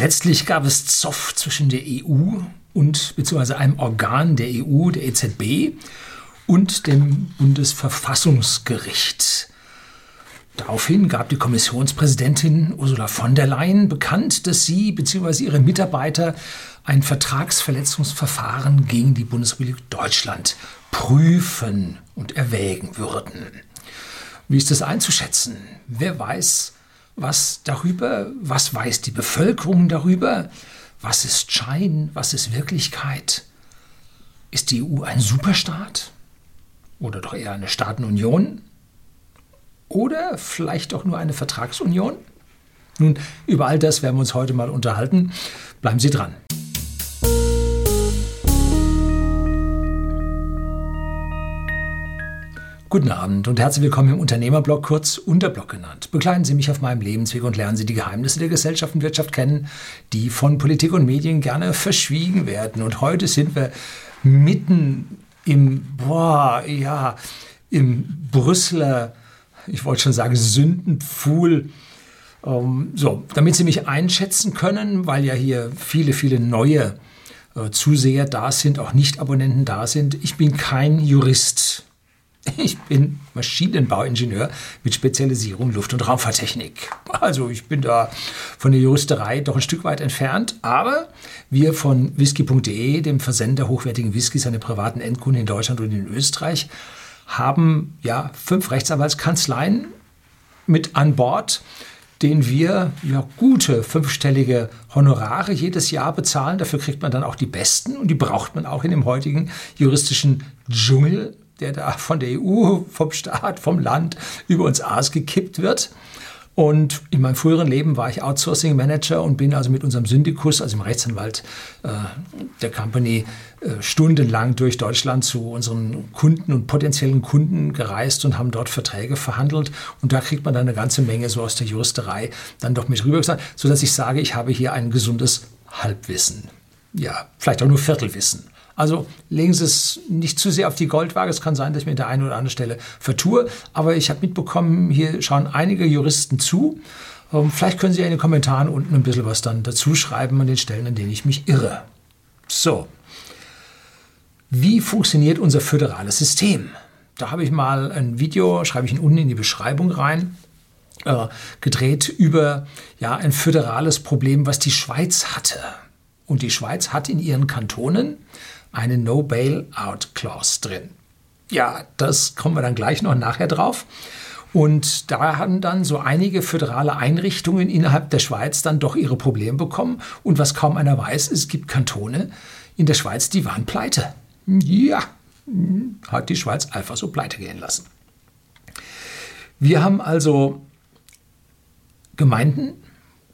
letztlich gab es Zoff zwischen der EU und beziehungsweise einem Organ der EU, der EZB, und dem Bundesverfassungsgericht. Daraufhin gab die Kommissionspräsidentin Ursula von der Leyen bekannt, dass sie bzw. ihre Mitarbeiter ein Vertragsverletzungsverfahren gegen die Bundesrepublik Deutschland prüfen und erwägen würden. Wie ist das einzuschätzen? Wer weiß was darüber? Was weiß die Bevölkerung darüber? Was ist Schein? Was ist Wirklichkeit? Ist die EU ein Superstaat? Oder doch eher eine Staatenunion? Oder vielleicht doch nur eine Vertragsunion? Nun, über all das werden wir uns heute mal unterhalten. Bleiben Sie dran. Guten Abend und herzlich willkommen im Unternehmerblog, kurz Unterblog genannt. Begleiten Sie mich auf meinem Lebensweg und lernen Sie die Geheimnisse der Gesellschaft und Wirtschaft kennen, die von Politik und Medien gerne verschwiegen werden. Und heute sind wir mitten im, boah, ja, im Brüsseler ich wollte schon sagen, Sündenpfuhl. Ähm, so, damit Sie mich einschätzen können, weil ja hier viele, viele neue äh, Zuseher da sind, auch Nicht-Abonnenten da sind. Ich bin kein Jurist. Ich bin Maschinenbauingenieur mit Spezialisierung Luft- und Raumfahrttechnik. Also ich bin da von der Juristerei doch ein Stück weit entfernt, aber wir von whisky.de, dem Versender hochwertigen Whiskys an privaten Endkunden in Deutschland und in Österreich, haben ja fünf Rechtsanwaltskanzleien mit an Bord, denen wir ja gute fünfstellige Honorare jedes Jahr bezahlen. Dafür kriegt man dann auch die besten und die braucht man auch in dem heutigen juristischen Dschungel, der da von der EU, vom Staat, vom Land über uns ausgekippt wird. Und in meinem früheren Leben war ich Outsourcing Manager und bin also mit unserem Syndikus, also dem Rechtsanwalt äh, der Company, äh, stundenlang durch Deutschland zu unseren Kunden und potenziellen Kunden gereist und haben dort Verträge verhandelt. Und da kriegt man dann eine ganze Menge so aus der Juristerei dann doch mit rüber gesagt, sodass ich sage, ich habe hier ein gesundes Halbwissen. Ja, vielleicht auch nur Viertelwissen. Also legen Sie es nicht zu sehr auf die Goldwaage. Es kann sein, dass ich mir an der einen oder anderen Stelle vertue. Aber ich habe mitbekommen, hier schauen einige Juristen zu. Ähm, vielleicht können Sie in den Kommentaren unten ein bisschen was dann dazu schreiben an den Stellen, an denen ich mich irre. So. Wie funktioniert unser föderales System? Da habe ich mal ein Video, schreibe ich ihn unten in die Beschreibung rein, äh, gedreht über ja, ein föderales Problem, was die Schweiz hatte. Und die Schweiz hat in ihren Kantonen eine No-Bail-Out-Clause drin. Ja, das kommen wir dann gleich noch nachher drauf. Und da haben dann so einige föderale Einrichtungen innerhalb der Schweiz dann doch ihre Probleme bekommen. Und was kaum einer weiß, es gibt Kantone in der Schweiz, die waren pleite. Ja, hat die Schweiz einfach so pleite gehen lassen. Wir haben also Gemeinden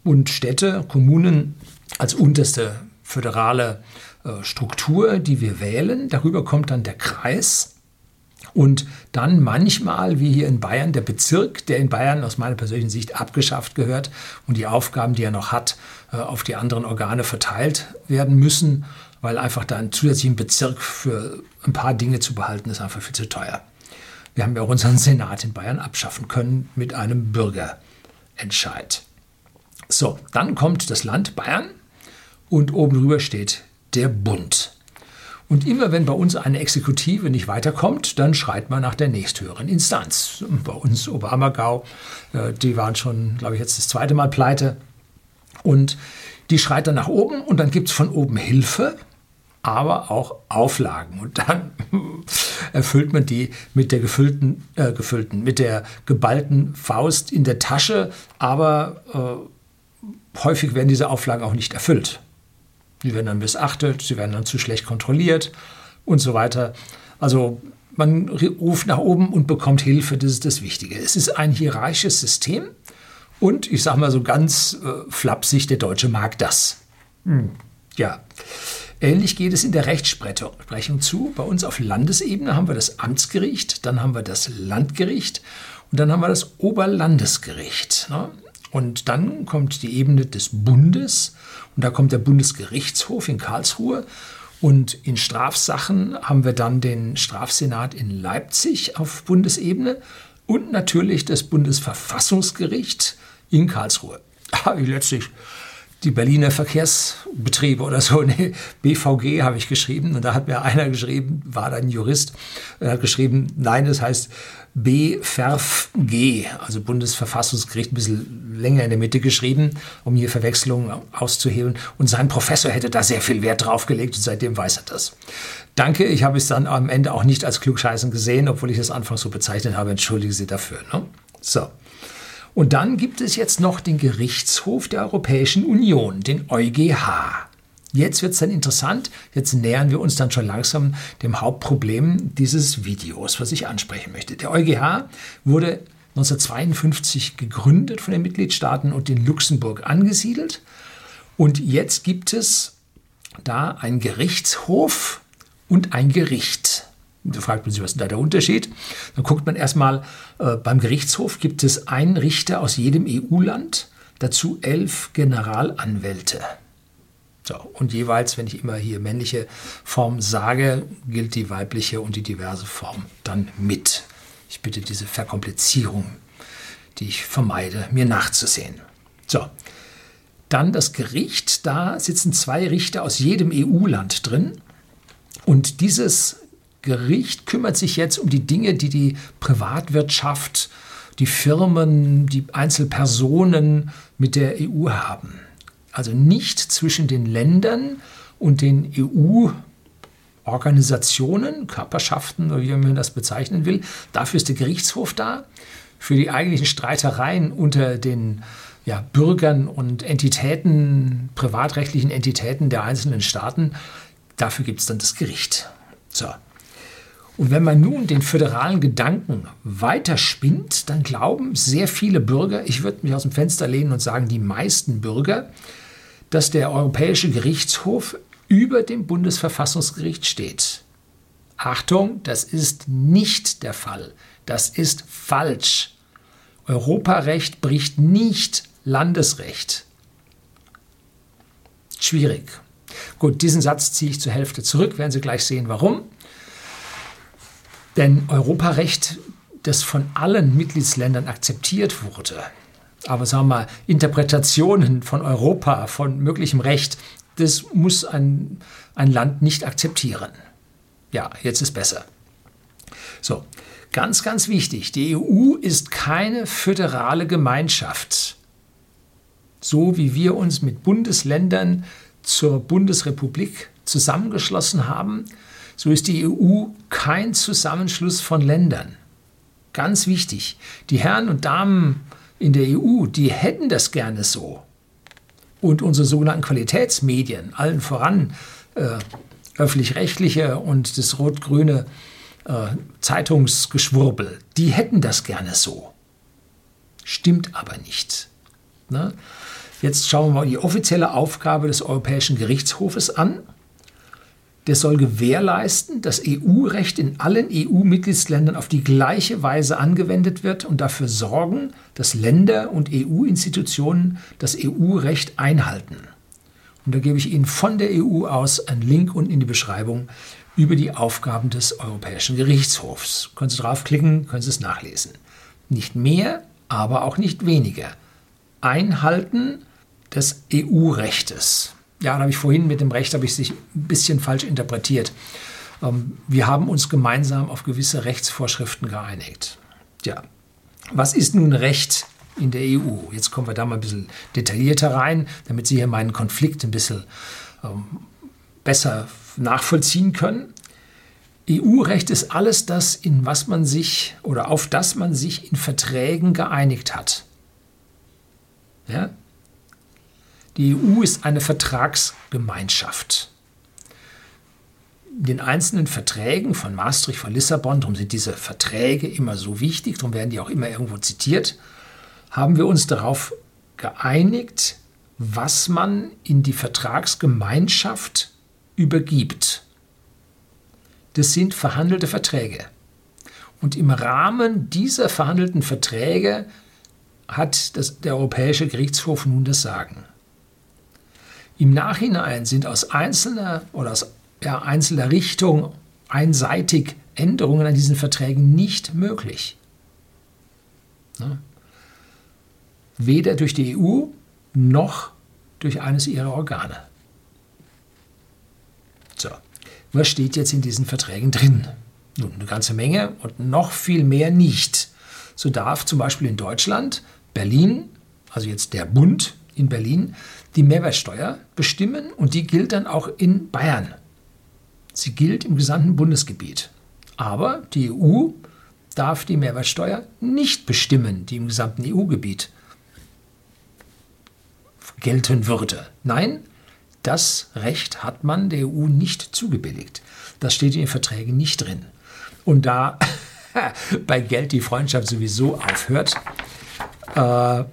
und Städte, Kommunen als unterste föderale äh, Struktur, die wir wählen. Darüber kommt dann der Kreis. Und dann manchmal, wie hier in Bayern, der Bezirk, der in Bayern aus meiner persönlichen Sicht abgeschafft gehört und die Aufgaben, die er noch hat, äh, auf die anderen Organe verteilt werden müssen, weil einfach da einen zusätzlichen Bezirk für ein paar Dinge zu behalten, ist einfach viel zu teuer. Wir haben ja auch unseren Senat in Bayern abschaffen können mit einem Bürgerentscheid. So, dann kommt das Land Bayern und oben drüber steht der Bund. Und immer wenn bei uns eine Exekutive nicht weiterkommt, dann schreit man nach der nächsthöheren Instanz. Bei uns Obamagau, äh, die waren schon, glaube ich, jetzt das zweite Mal pleite. Und die schreit dann nach oben und dann gibt es von oben Hilfe, aber auch Auflagen. Und dann erfüllt man die mit der gefüllten, äh, gefüllten, mit der geballten Faust in der Tasche, aber äh, häufig werden diese Auflagen auch nicht erfüllt. Sie werden dann missachtet, sie werden dann zu schlecht kontrolliert und so weiter. Also man ruft nach oben und bekommt Hilfe, das ist das Wichtige. Es ist ein hierarchisches System und ich sage mal so ganz äh, flapsig, der Deutsche mag das. Hm. Ja. Ähnlich geht es in der Rechtsprechung zu. Bei uns auf Landesebene haben wir das Amtsgericht, dann haben wir das Landgericht und dann haben wir das Oberlandesgericht. Ne? Und dann kommt die Ebene des Bundes und da kommt der Bundesgerichtshof in Karlsruhe. Und in Strafsachen haben wir dann den Strafsenat in Leipzig auf Bundesebene und natürlich das Bundesverfassungsgericht in Karlsruhe. Letztlich die Berliner Verkehrsbetriebe oder so, nee, BVG habe ich geschrieben und da hat mir einer geschrieben, war dann Jurist, er hat geschrieben, nein, das heißt BVG, also Bundesverfassungsgericht, ein bisschen länger in der Mitte geschrieben, um hier Verwechslungen auszuhebeln. Und sein Professor hätte da sehr viel Wert drauf gelegt und seitdem weiß er das. Danke, ich habe es dann am Ende auch nicht als Klugscheißen gesehen, obwohl ich es anfangs so bezeichnet habe. Entschuldige Sie dafür. Ne? So. Und dann gibt es jetzt noch den Gerichtshof der Europäischen Union, den EuGH. Jetzt wird es dann interessant. Jetzt nähern wir uns dann schon langsam dem Hauptproblem dieses Videos, was ich ansprechen möchte. Der EuGH wurde 1952 gegründet von den Mitgliedstaaten und in Luxemburg angesiedelt. Und jetzt gibt es da einen Gerichtshof und ein Gericht. Da fragt man sich, was ist da der Unterschied? Dann guckt man erstmal, äh, beim Gerichtshof gibt es einen Richter aus jedem EU-Land, dazu elf Generalanwälte. So, und jeweils, wenn ich immer hier männliche Form sage, gilt die weibliche und die diverse Form dann mit. Ich bitte diese Verkomplizierung, die ich vermeide, mir nachzusehen. So, dann das Gericht. Da sitzen zwei Richter aus jedem EU-Land drin. Und dieses Gericht kümmert sich jetzt um die Dinge, die die Privatwirtschaft, die Firmen, die Einzelpersonen mit der EU haben also nicht zwischen den Ländern und den EU-Organisationen, Körperschaften oder wie man das bezeichnen will. Dafür ist der Gerichtshof da. Für die eigentlichen Streitereien unter den ja, Bürgern und Entitäten, privatrechtlichen Entitäten der einzelnen Staaten, dafür gibt es dann das Gericht. So. Und wenn man nun den föderalen Gedanken weiterspinnt, dann glauben sehr viele Bürger, ich würde mich aus dem Fenster lehnen und sagen, die meisten Bürger, dass der Europäische Gerichtshof über dem Bundesverfassungsgericht steht. Achtung, das ist nicht der Fall. Das ist falsch. Europarecht bricht nicht Landesrecht. Schwierig. Gut, diesen Satz ziehe ich zur Hälfte zurück, werden Sie gleich sehen, warum. Denn Europarecht, das von allen Mitgliedsländern akzeptiert wurde, aber sagen wir mal, Interpretationen von Europa, von möglichem Recht, das muss ein, ein Land nicht akzeptieren. Ja, jetzt ist besser. So, ganz, ganz wichtig, die EU ist keine föderale Gemeinschaft. So wie wir uns mit Bundesländern zur Bundesrepublik zusammengeschlossen haben, so ist die EU kein Zusammenschluss von Ländern. Ganz wichtig. Die Herren und Damen in der EU, die hätten das gerne so. Und unsere sogenannten Qualitätsmedien, allen voran äh, öffentlich-rechtliche und das rot-grüne äh, Zeitungsgeschwurbel, die hätten das gerne so. Stimmt aber nicht. Ne? Jetzt schauen wir mal die offizielle Aufgabe des Europäischen Gerichtshofes an der soll gewährleisten, dass EU-Recht in allen EU-Mitgliedsländern auf die gleiche Weise angewendet wird und dafür sorgen, dass Länder und EU-Institutionen das EU-Recht einhalten. Und da gebe ich Ihnen von der EU aus einen Link unten in die Beschreibung über die Aufgaben des Europäischen Gerichtshofs. Können Sie draufklicken, können Sie es nachlesen. Nicht mehr, aber auch nicht weniger. Einhalten des EU-Rechtes ja, da habe ich vorhin mit dem Recht, habe ich sich ein bisschen falsch interpretiert. Ähm, wir haben uns gemeinsam auf gewisse Rechtsvorschriften geeinigt. Ja, was ist nun Recht in der EU? Jetzt kommen wir da mal ein bisschen detaillierter rein, damit Sie hier meinen Konflikt ein bisschen ähm, besser nachvollziehen können. EU-Recht ist alles das, in was man sich oder auf das man sich in Verträgen geeinigt hat. Ja? Die EU ist eine Vertragsgemeinschaft. In den einzelnen Verträgen von Maastricht, von Lissabon, darum sind diese Verträge immer so wichtig, darum werden die auch immer irgendwo zitiert, haben wir uns darauf geeinigt, was man in die Vertragsgemeinschaft übergibt. Das sind verhandelte Verträge. Und im Rahmen dieser verhandelten Verträge hat das, der Europäische Gerichtshof nun das Sagen. Im Nachhinein sind aus einzelner oder aus ja, einzelner Richtung einseitig Änderungen an diesen Verträgen nicht möglich. Ne? Weder durch die EU noch durch eines ihrer Organe. So, was steht jetzt in diesen Verträgen drin? Nun, eine ganze Menge und noch viel mehr nicht. So darf zum Beispiel in Deutschland Berlin, also jetzt der Bund in Berlin, die Mehrwertsteuer bestimmen und die gilt dann auch in Bayern. Sie gilt im gesamten Bundesgebiet. Aber die EU darf die Mehrwertsteuer nicht bestimmen, die im gesamten EU-Gebiet gelten würde. Nein, das Recht hat man der EU nicht zugebilligt. Das steht in den Verträgen nicht drin. Und da bei Geld die Freundschaft sowieso aufhört, äh,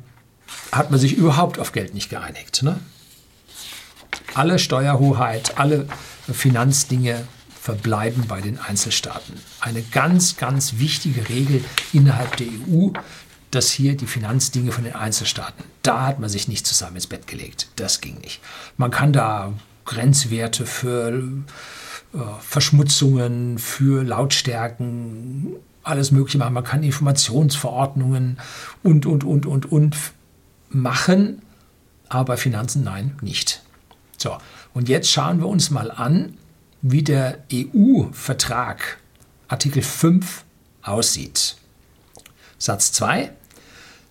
hat man sich überhaupt auf Geld nicht geeinigt. Ne? Alle Steuerhoheit, alle Finanzdinge verbleiben bei den Einzelstaaten. Eine ganz, ganz wichtige Regel innerhalb der EU, dass hier die Finanzdinge von den Einzelstaaten, da hat man sich nicht zusammen ins Bett gelegt. Das ging nicht. Man kann da Grenzwerte für äh, Verschmutzungen, für Lautstärken, alles Mögliche machen. Man kann Informationsverordnungen und, und, und, und, und machen, aber bei Finanzen nein, nicht. So, und jetzt schauen wir uns mal an, wie der EU-Vertrag Artikel 5 aussieht. Satz 2.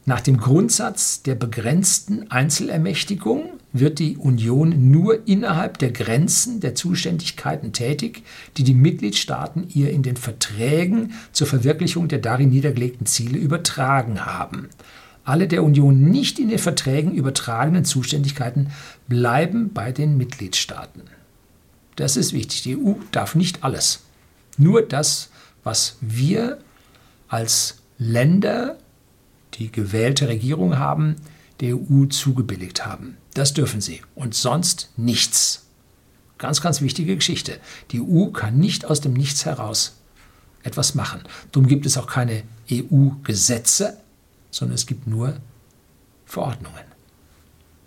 Nach dem Grundsatz der begrenzten Einzelermächtigung wird die Union nur innerhalb der Grenzen der Zuständigkeiten tätig, die die Mitgliedstaaten ihr in den Verträgen zur Verwirklichung der darin niedergelegten Ziele übertragen haben. Alle der Union nicht in den Verträgen übertragenen Zuständigkeiten bleiben bei den Mitgliedstaaten. Das ist wichtig. Die EU darf nicht alles. Nur das, was wir als Länder, die gewählte Regierung haben, der EU zugebilligt haben. Das dürfen sie. Und sonst nichts. Ganz, ganz wichtige Geschichte. Die EU kann nicht aus dem Nichts heraus etwas machen. Darum gibt es auch keine EU-Gesetze, sondern es gibt nur Verordnungen.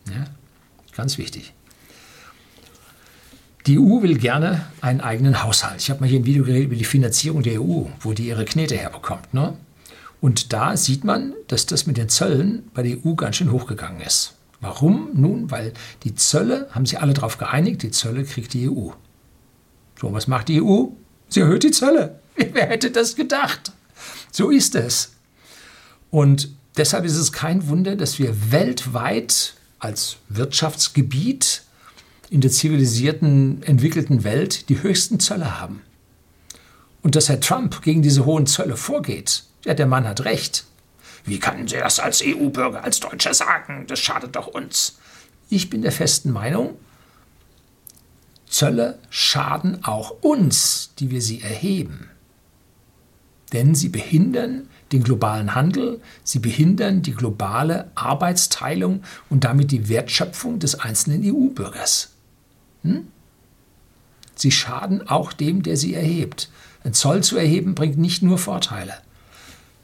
Ja? Ganz wichtig. Die EU will gerne einen eigenen Haushalt. Ich habe mal hier ein Video geredet über die Finanzierung der EU, wo die ihre Knete herbekommt. Ne? Und da sieht man, dass das mit den Zöllen bei der EU ganz schön hochgegangen ist. Warum? Nun, weil die Zölle, haben sich alle darauf geeinigt, die Zölle kriegt die EU. So, was macht die EU? Sie erhöht die Zölle. Wer hätte das gedacht? So ist es. Und deshalb ist es kein Wunder, dass wir weltweit als Wirtschaftsgebiet in der zivilisierten, entwickelten Welt die höchsten Zölle haben. Und dass Herr Trump gegen diese hohen Zölle vorgeht, ja, der Mann hat recht. Wie können Sie das als EU-Bürger, als Deutscher sagen? Das schadet doch uns. Ich bin der festen Meinung, Zölle schaden auch uns, die wir sie erheben. Denn sie behindern den globalen Handel, sie behindern die globale Arbeitsteilung und damit die Wertschöpfung des einzelnen EU-Bürgers. Hm? Sie schaden auch dem, der sie erhebt. Ein Zoll zu erheben bringt nicht nur Vorteile.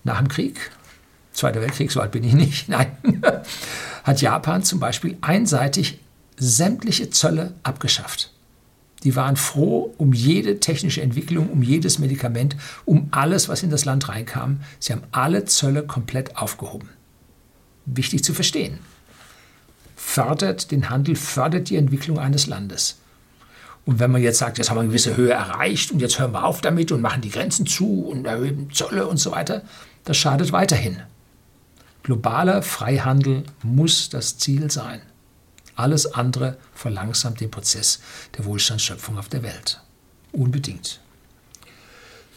Nach dem Krieg, Zweiter Weltkrieg, so alt bin ich nicht, nein, hat Japan zum Beispiel einseitig sämtliche Zölle abgeschafft. Die waren froh um jede technische Entwicklung, um jedes Medikament, um alles, was in das Land reinkam. Sie haben alle Zölle komplett aufgehoben. Wichtig zu verstehen fördert den Handel, fördert die Entwicklung eines Landes. Und wenn man jetzt sagt, jetzt haben wir eine gewisse Höhe erreicht und jetzt hören wir auf damit und machen die Grenzen zu und erhöhen Zölle und so weiter, das schadet weiterhin. Globaler Freihandel muss das Ziel sein. Alles andere verlangsamt den Prozess der Wohlstandsschöpfung auf der Welt. Unbedingt.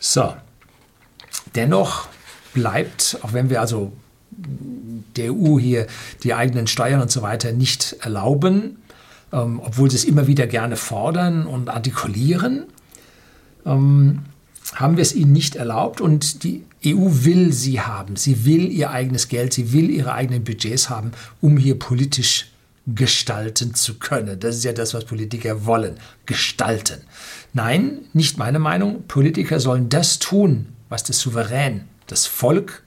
So, dennoch bleibt, auch wenn wir also der EU hier die eigenen Steuern und so weiter nicht erlauben, ähm, obwohl sie es immer wieder gerne fordern und artikulieren, ähm, haben wir es ihnen nicht erlaubt und die EU will sie haben. Sie will ihr eigenes Geld, sie will ihre eigenen Budgets haben, um hier politisch gestalten zu können. Das ist ja das, was Politiker wollen, gestalten. Nein, nicht meine Meinung. Politiker sollen das tun, was der Souverän, das Volk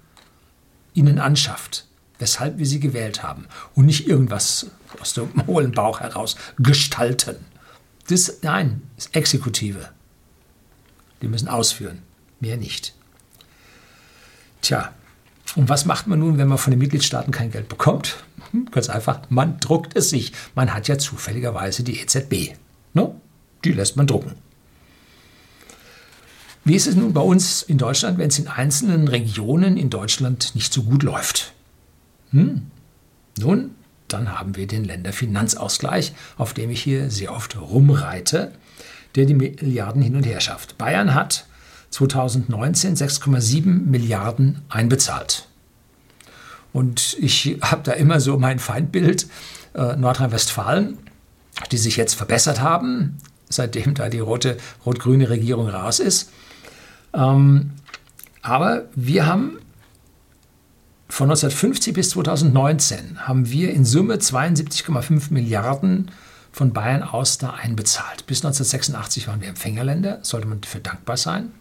ihnen anschafft, weshalb wir sie gewählt haben und nicht irgendwas aus dem hohlen Bauch heraus gestalten. Das, nein, das Exekutive. Die müssen ausführen, mehr nicht. Tja, Und was macht man nun, wenn man von den Mitgliedstaaten kein Geld bekommt? Hm, ganz einfach, man druckt es sich. Man hat ja zufälligerweise die EZB. Ne? Die lässt man drucken. Wie ist es nun bei uns in Deutschland, wenn es in einzelnen Regionen in Deutschland nicht so gut läuft? Hm. Nun, dann haben wir den Länderfinanzausgleich, auf dem ich hier sehr oft rumreite, der die Milliarden hin und her schafft. Bayern hat 2019 6,7 Milliarden einbezahlt. Und ich habe da immer so mein Feindbild, äh, Nordrhein-Westfalen, die sich jetzt verbessert haben, seitdem da die rote, rot-grüne Regierung raus ist. Ähm, aber wir haben von 1950 bis 2019 haben wir in Summe 72,5 Milliarden von Bayern aus da einbezahlt. Bis 1986 waren wir Empfängerländer, sollte man dafür dankbar sein.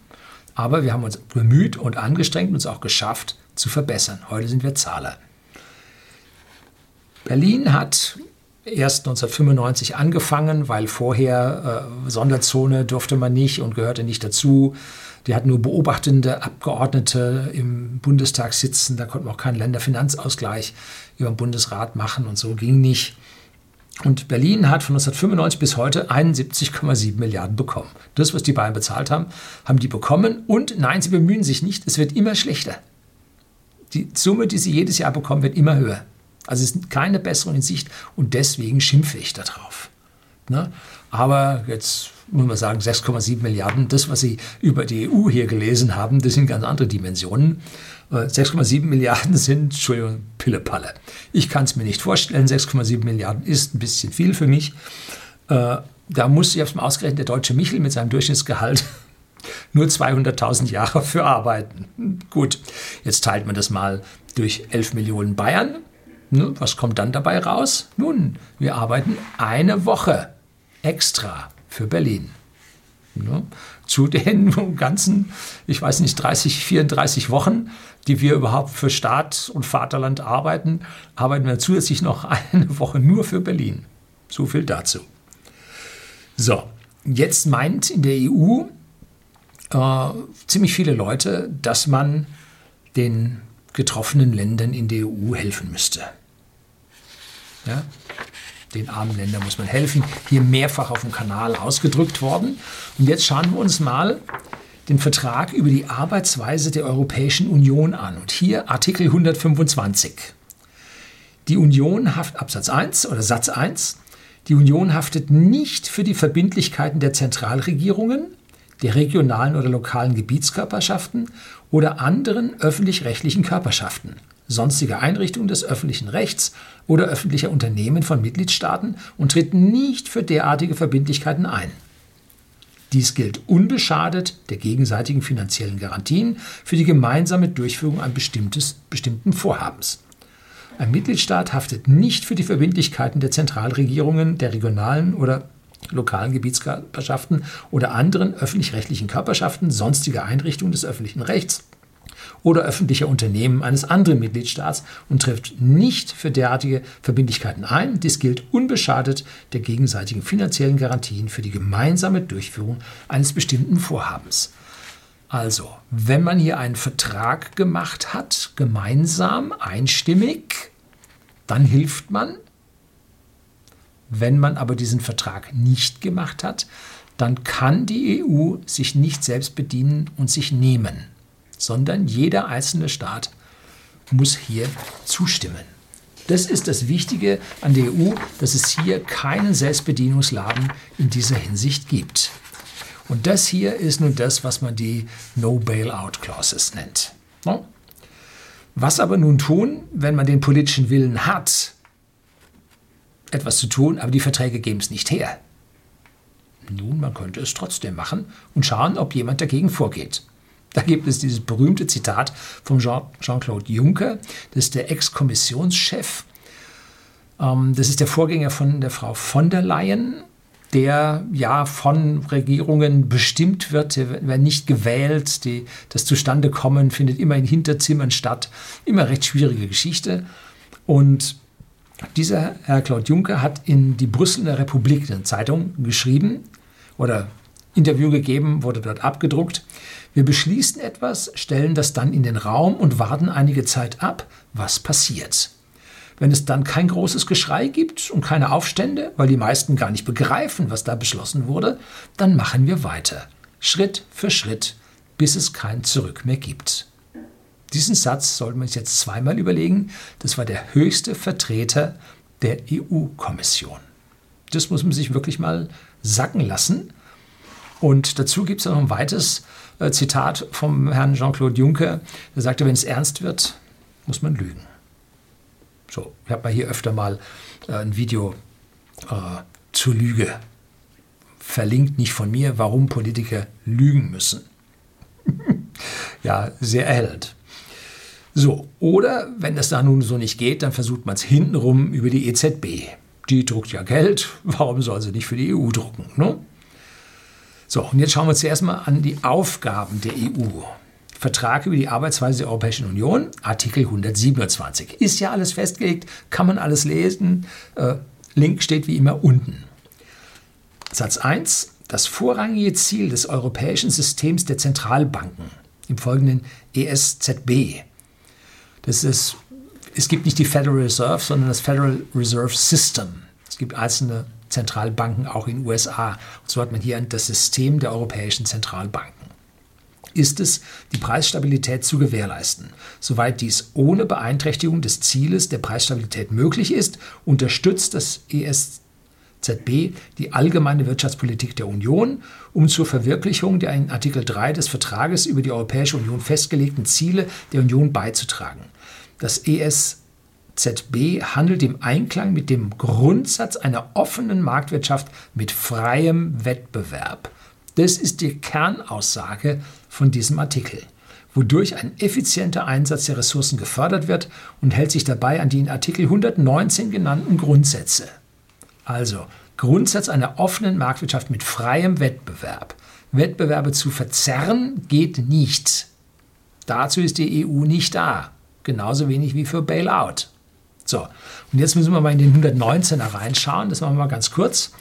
Aber wir haben uns bemüht und angestrengt, uns auch geschafft zu verbessern. Heute sind wir Zahler. Berlin hat erst 1995 angefangen, weil vorher äh, Sonderzone durfte man nicht und gehörte nicht dazu. Die hatten nur beobachtende Abgeordnete im Bundestag sitzen. Da konnten wir auch keinen Länderfinanzausgleich über den Bundesrat machen und so ging nicht. Und Berlin hat von 1995 bis heute 71,7 Milliarden bekommen. Das, was die Bayern bezahlt haben, haben die bekommen. Und nein, sie bemühen sich nicht. Es wird immer schlechter. Die Summe, die sie jedes Jahr bekommen, wird immer höher. Also es ist keine Besserung in Sicht und deswegen schimpfe ich darauf. Ne? Aber jetzt muss man sagen, 6,7 Milliarden, das, was Sie über die EU hier gelesen haben, das sind ganz andere Dimensionen. 6,7 äh, Milliarden sind, Entschuldigung, Pillepalle. Ich kann es mir nicht vorstellen. 6,7 Milliarden ist ein bisschen viel für mich. Äh, da muss ich aufs Mal ausgerechnet der deutsche Michel mit seinem Durchschnittsgehalt nur 200.000 Jahre für arbeiten. Gut, jetzt teilt man das mal durch 11 Millionen Bayern. Was kommt dann dabei raus? Nun, wir arbeiten eine Woche extra für Berlin. Ja, zu den ganzen, ich weiß nicht, 30, 34 Wochen, die wir überhaupt für Staat und Vaterland arbeiten, arbeiten wir zusätzlich noch eine Woche nur für Berlin. So viel dazu. So, jetzt meint in der EU äh, ziemlich viele Leute, dass man den getroffenen Ländern in der EU helfen müsste. Ja? Den armen Ländern muss man helfen. Hier mehrfach auf dem Kanal ausgedrückt worden. Und jetzt schauen wir uns mal den Vertrag über die Arbeitsweise der Europäischen Union an. Und hier Artikel 125. Die Union haft Absatz 1 oder Satz 1. Die Union haftet nicht für die Verbindlichkeiten der Zentralregierungen, der regionalen oder lokalen Gebietskörperschaften oder anderen öffentlich-rechtlichen Körperschaften sonstige Einrichtungen des öffentlichen Rechts oder öffentlicher Unternehmen von Mitgliedstaaten und tritt nicht für derartige Verbindlichkeiten ein. Dies gilt unbeschadet der gegenseitigen finanziellen Garantien für die gemeinsame Durchführung eines bestimmten Vorhabens. Ein Mitgliedstaat haftet nicht für die Verbindlichkeiten der Zentralregierungen, der regionalen oder lokalen Gebietskörperschaften oder anderen öffentlich-rechtlichen Körperschaften sonstiger Einrichtungen des öffentlichen Rechts oder öffentlicher Unternehmen eines anderen Mitgliedstaats und trifft nicht für derartige Verbindlichkeiten ein. Dies gilt unbeschadet der gegenseitigen finanziellen Garantien für die gemeinsame Durchführung eines bestimmten Vorhabens. Also, wenn man hier einen Vertrag gemacht hat, gemeinsam, einstimmig, dann hilft man. Wenn man aber diesen Vertrag nicht gemacht hat, dann kann die EU sich nicht selbst bedienen und sich nehmen sondern jeder einzelne Staat muss hier zustimmen. Das ist das Wichtige an der EU, dass es hier keinen Selbstbedienungsladen in dieser Hinsicht gibt. Und das hier ist nun das, was man die No-Bailout-Clauses nennt. Was aber nun tun, wenn man den politischen Willen hat, etwas zu tun, aber die Verträge geben es nicht her? Nun, man könnte es trotzdem machen und schauen, ob jemand dagegen vorgeht. Da gibt es dieses berühmte Zitat von Jean-Claude Juncker, das ist der Ex-Kommissionschef. Ähm, das ist der Vorgänger von der Frau von der Leyen, der ja von Regierungen bestimmt wird, der wird nicht gewählt, die, das Zustandekommen findet immer in Hinterzimmern statt, immer recht schwierige Geschichte. Und dieser Herr Claude Juncker hat in die Brüsseler Republik, eine Zeitung, geschrieben oder Interview gegeben, wurde dort abgedruckt. Wir beschließen etwas, stellen das dann in den Raum und warten einige Zeit ab, was passiert. Wenn es dann kein großes Geschrei gibt und keine Aufstände, weil die meisten gar nicht begreifen, was da beschlossen wurde, dann machen wir weiter. Schritt für Schritt, bis es kein Zurück mehr gibt. Diesen Satz sollte man sich jetzt zweimal überlegen. Das war der höchste Vertreter der EU-Kommission. Das muss man sich wirklich mal sacken lassen. Und dazu gibt es noch ein weiteres äh, Zitat vom Herrn Jean-Claude Juncker. Der sagte, wenn es ernst wird, muss man lügen. So, ich habe mal hier öfter mal äh, ein Video äh, zur Lüge verlinkt, nicht von mir, warum Politiker lügen müssen. ja, sehr erhellend. So, oder wenn das da nun so nicht geht, dann versucht man es hintenrum über die EZB. Die druckt ja Geld, warum soll sie nicht für die EU drucken? Ne? So, und jetzt schauen wir uns zuerst mal an die Aufgaben der EU. Vertrag über die Arbeitsweise der Europäischen Union, Artikel 127. Ist ja alles festgelegt, kann man alles lesen. Äh, Link steht wie immer unten. Satz 1. Das vorrangige Ziel des europäischen Systems der Zentralbanken, im folgenden ESZB. Das ist, es gibt nicht die Federal Reserve, sondern das Federal Reserve System. Es gibt einzelne Zentralbanken auch in den USA. Und so hat man hier das System der europäischen Zentralbanken. Ist es, die Preisstabilität zu gewährleisten. Soweit dies ohne Beeinträchtigung des Zieles der Preisstabilität möglich ist, unterstützt das ESZB die allgemeine Wirtschaftspolitik der Union, um zur Verwirklichung der in Artikel 3 des Vertrages über die Europäische Union festgelegten Ziele der Union beizutragen. Das ESZB ZB handelt im Einklang mit dem Grundsatz einer offenen Marktwirtschaft mit freiem Wettbewerb. Das ist die Kernaussage von diesem Artikel, wodurch ein effizienter Einsatz der Ressourcen gefördert wird und hält sich dabei an die in Artikel 119 genannten Grundsätze. Also Grundsatz einer offenen Marktwirtschaft mit freiem Wettbewerb. Wettbewerbe zu verzerren geht nicht. Dazu ist die EU nicht da. Genauso wenig wie für Bailout. So, und jetzt müssen wir mal in den 119er reinschauen. Das machen wir mal ganz kurz.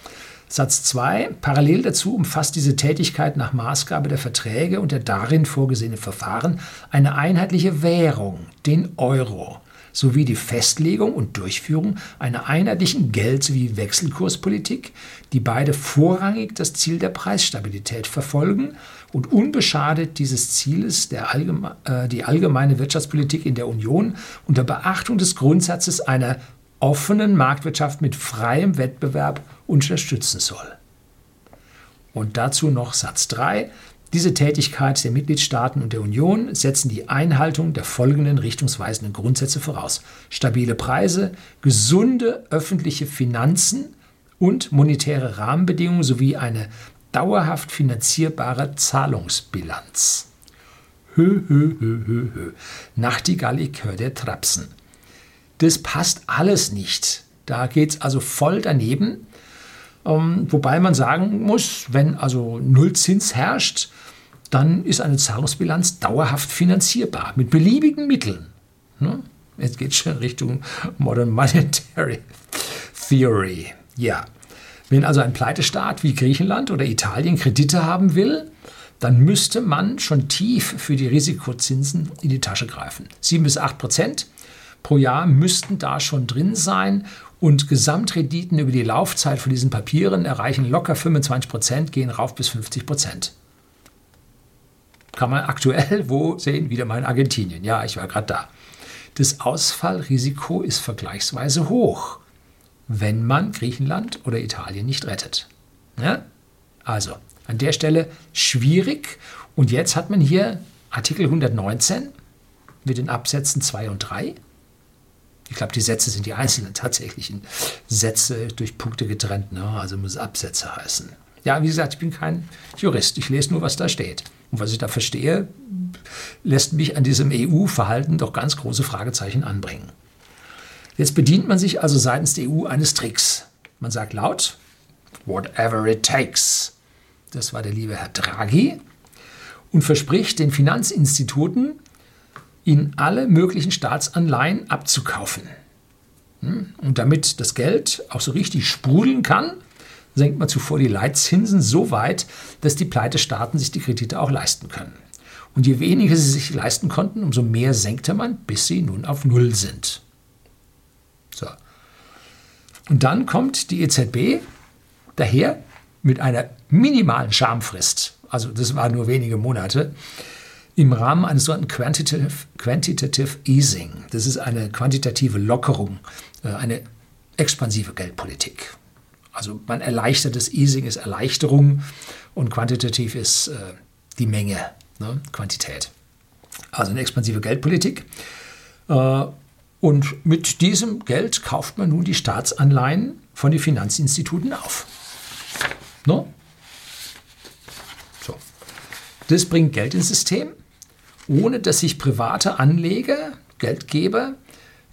Satz 2. Parallel dazu umfasst diese Tätigkeit nach Maßgabe der Verträge und der darin vorgesehenen Verfahren eine einheitliche Währung, den Euro, sowie die Festlegung und Durchführung einer einheitlichen Geld- sowie Wechselkurspolitik, die beide vorrangig das Ziel der Preisstabilität verfolgen und unbeschadet dieses Zieles allgeme äh, die allgemeine Wirtschaftspolitik in der Union unter Beachtung des Grundsatzes einer offenen Marktwirtschaft mit freiem Wettbewerb unterstützen soll. Und dazu noch Satz 3. Diese Tätigkeit der Mitgliedstaaten und der Union setzen die Einhaltung der folgenden richtungsweisenden Grundsätze voraus. Stabile Preise, gesunde öffentliche Finanzen und monetäre Rahmenbedingungen sowie eine dauerhaft finanzierbare Zahlungsbilanz. Hö, hö, hö, hö, hö. Nachtigall, der Trapsen. Das passt alles nicht. Da geht es also voll daneben. Ähm, wobei man sagen muss, wenn also Nullzins herrscht, dann ist eine Zahlungsbilanz dauerhaft finanzierbar mit beliebigen Mitteln. Ne? Jetzt geht es schon Richtung Modern Monetary Theory. Ja, wenn also ein Pleitestaat wie Griechenland oder Italien Kredite haben will, dann müsste man schon tief für die Risikozinsen in die Tasche greifen. 7 bis 8 Prozent pro Jahr müssten da schon drin sein und Gesamtrenditen über die Laufzeit von diesen Papieren erreichen locker 25 Prozent, gehen rauf bis 50 Prozent. Kann man aktuell wo sehen? Wieder mal in Argentinien. Ja, ich war gerade da. Das Ausfallrisiko ist vergleichsweise hoch wenn man Griechenland oder Italien nicht rettet. Ja? Also an der Stelle schwierig. Und jetzt hat man hier Artikel 119 mit den Absätzen 2 und 3. Ich glaube, die Sätze sind die einzelnen tatsächlichen Sätze durch Punkte getrennt. Ne? Also muss Absätze heißen. Ja, wie gesagt, ich bin kein Jurist. Ich lese nur, was da steht. Und was ich da verstehe, lässt mich an diesem EU-Verhalten doch ganz große Fragezeichen anbringen. Jetzt bedient man sich also seitens der EU eines Tricks. Man sagt laut, whatever it takes. Das war der liebe Herr Draghi und verspricht den Finanzinstituten, ihnen alle möglichen Staatsanleihen abzukaufen. Hm? Und damit das Geld auch so richtig sprudeln kann, senkt man zuvor die Leitzinsen so weit, dass die Pleitestaaten sich die Kredite auch leisten können. Und je weniger sie sich leisten konnten, umso mehr senkte man, bis sie nun auf Null sind. So. Und dann kommt die EZB daher mit einer minimalen Schamfrist, also das war nur wenige Monate, im Rahmen eines sogenannten Quantitative, Quantitative Easing. Das ist eine quantitative Lockerung, äh, eine expansive Geldpolitik. Also man erleichtert das Easing ist Erleichterung und quantitativ ist äh, die Menge, ne? Quantität. Also eine expansive Geldpolitik. Äh, und mit diesem Geld kauft man nun die Staatsanleihen von den Finanzinstituten auf. Ne? So. Das bringt Geld ins System, ohne dass sich private Anleger, Geldgeber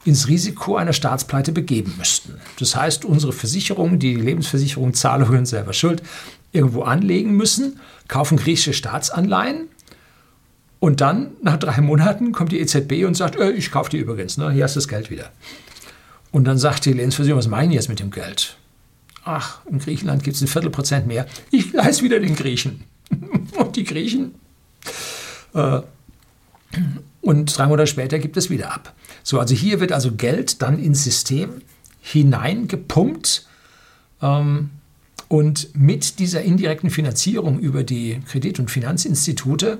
ins Risiko einer Staatspleite begeben müssten. Das heißt, unsere Versicherungen, die Lebensversicherung Zahlungen selber schuld, irgendwo anlegen müssen, kaufen griechische Staatsanleihen und dann nach drei Monaten kommt die EZB und sagt, äh, ich kaufe die übrigens, ne? hier hast du das Geld wieder. Und dann sagt die Lebensversicherung, was meinen die jetzt mit dem Geld? Ach, in Griechenland gibt es ein Viertelprozent mehr. Ich leiste wieder den Griechen. und die Griechen. Äh, und drei Monate später gibt es wieder ab. So, also hier wird also Geld dann ins System hineingepumpt. Ähm, und mit dieser indirekten Finanzierung über die Kredit- und Finanzinstitute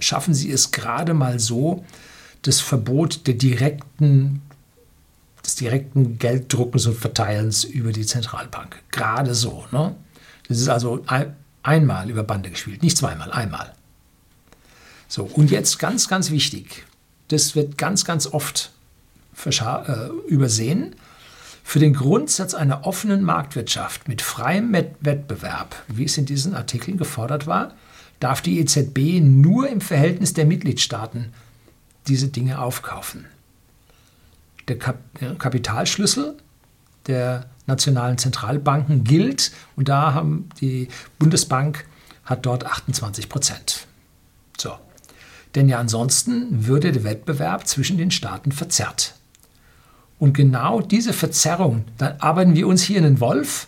schaffen sie es gerade mal so, das Verbot der direkten, des direkten Gelddruckens und Verteilens über die Zentralbank. Gerade so. Ne? Das ist also ein, einmal über Bande gespielt, nicht zweimal, einmal. So, und jetzt ganz, ganz wichtig, das wird ganz, ganz oft äh, übersehen. Für den Grundsatz einer offenen Marktwirtschaft mit freiem Wettbewerb, wie es in diesen Artikeln gefordert war, darf die EZB nur im Verhältnis der Mitgliedstaaten diese Dinge aufkaufen. Der Kap Kapitalschlüssel der nationalen Zentralbanken gilt und da haben die Bundesbank hat dort 28 Prozent. So. Denn ja ansonsten würde der Wettbewerb zwischen den Staaten verzerrt. Und genau diese Verzerrung, dann arbeiten wir uns hier in den Wolf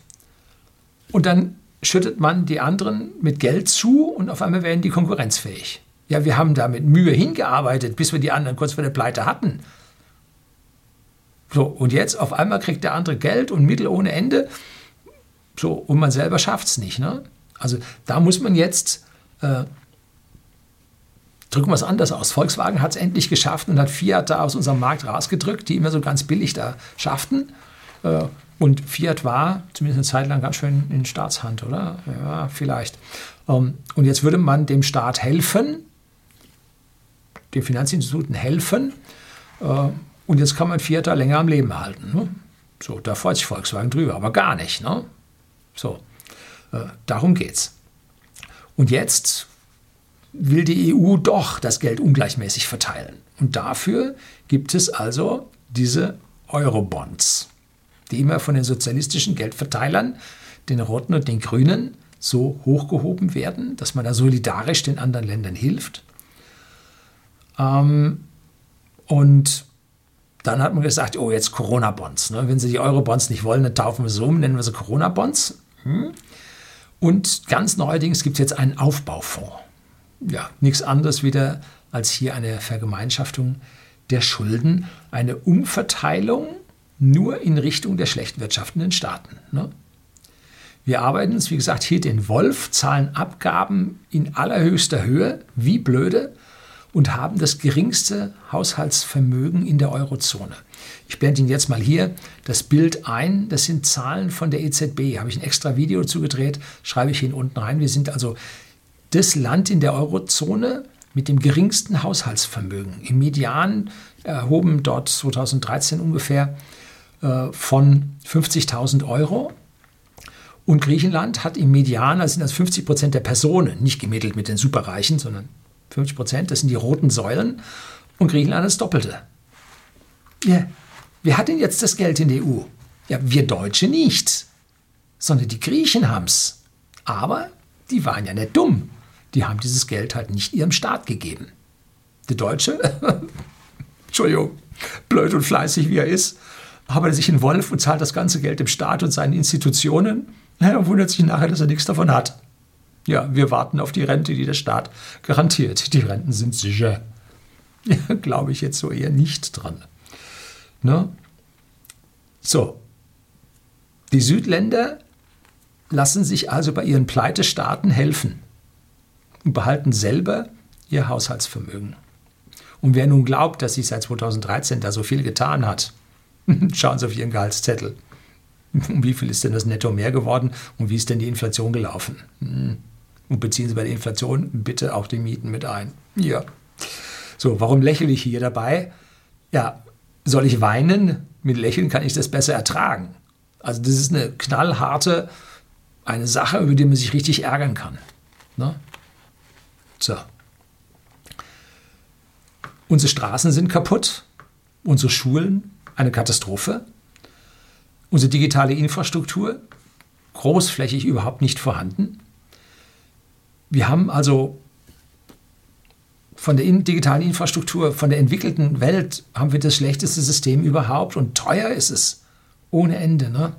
und dann schüttet man die anderen mit Geld zu und auf einmal werden die konkurrenzfähig. Ja, wir haben da mit Mühe hingearbeitet, bis wir die anderen kurz vor der Pleite hatten. So, und jetzt auf einmal kriegt der andere Geld und Mittel ohne Ende. So, und man selber schafft es nicht. Ne? Also da muss man jetzt äh, Drücken wir es anders aus. Volkswagen hat es endlich geschafft und hat Fiat da aus unserem Markt rausgedrückt, die immer so ganz billig da schafften. Äh, und Fiat war zumindest eine Zeit lang ganz schön in Staatshand, oder? Ja, vielleicht. Ähm, und jetzt würde man dem Staat helfen, den Finanzinstituten helfen. Äh, und jetzt kann man Fiat da länger am Leben halten. Ne? So, da freut sich Volkswagen drüber, aber gar nicht. Ne? So, äh, darum geht's. Und jetzt will die EU doch das Geld ungleichmäßig verteilen. Und dafür gibt es also diese Eurobonds, die immer von den sozialistischen Geldverteilern, den Roten und den Grünen, so hochgehoben werden, dass man da solidarisch den anderen Ländern hilft. Ähm, und dann hat man gesagt, oh, jetzt Corona-Bonds. Ne? Wenn Sie die Euro-Bonds nicht wollen, dann taufen wir sie um, nennen wir sie Corona-Bonds. Hm? Und ganz neuerdings gibt es jetzt einen Aufbaufonds ja, nichts anderes wieder als hier eine Vergemeinschaftung der Schulden, eine Umverteilung nur in Richtung der schlecht wirtschaftenden Staaten. Ne? Wir arbeiten uns, wie gesagt, hier den Wolf, zahlen Abgaben in allerhöchster Höhe, wie blöde, und haben das geringste Haushaltsvermögen in der Eurozone. Ich blende Ihnen jetzt mal hier das Bild ein. Das sind Zahlen von der EZB. Habe ich ein extra Video zugedreht, schreibe ich Ihnen unten rein. Wir sind also das Land in der Eurozone mit dem geringsten Haushaltsvermögen. Im Median erhoben dort 2013 ungefähr äh, von 50.000 Euro. Und Griechenland hat im Median, also sind das 50 Prozent der Personen, nicht gemittelt mit den Superreichen, sondern 50 Prozent, das sind die roten Säulen. Und Griechenland das Doppelte. Ja, wer hat denn jetzt das Geld in der EU? Ja, wir Deutsche nicht, sondern die Griechen haben es. Aber die waren ja nicht dumm die haben dieses Geld halt nicht ihrem Staat gegeben. Der Deutsche, Entschuldigung, blöd und fleißig wie er ist, arbeitet sich in Wolf und zahlt das ganze Geld dem Staat und seinen Institutionen. Er wundert sich nachher, dass er nichts davon hat. Ja, wir warten auf die Rente, die der Staat garantiert. Die Renten sind sicher. Ja, glaube ich jetzt so eher nicht dran. Ne? So. Die Südländer lassen sich also bei ihren Pleitestaaten helfen und behalten selber ihr Haushaltsvermögen. Und wer nun glaubt, dass sich seit 2013 da so viel getan hat, schauen Sie auf Ihren Gehaltszettel. Wie viel ist denn das Netto mehr geworden und wie ist denn die Inflation gelaufen? Hm. Und beziehen Sie bei der Inflation bitte auch die Mieten mit ein. Ja. So, warum lächle ich hier dabei? Ja, soll ich weinen? Mit Lächeln kann ich das besser ertragen. Also das ist eine knallharte, eine Sache, über die man sich richtig ärgern kann. Ne? So. Unsere Straßen sind kaputt, unsere Schulen eine Katastrophe, unsere digitale Infrastruktur großflächig überhaupt nicht vorhanden. Wir haben also von der digitalen Infrastruktur, von der entwickelten Welt, haben wir das schlechteste System überhaupt und teuer ist es ohne Ende. Ne?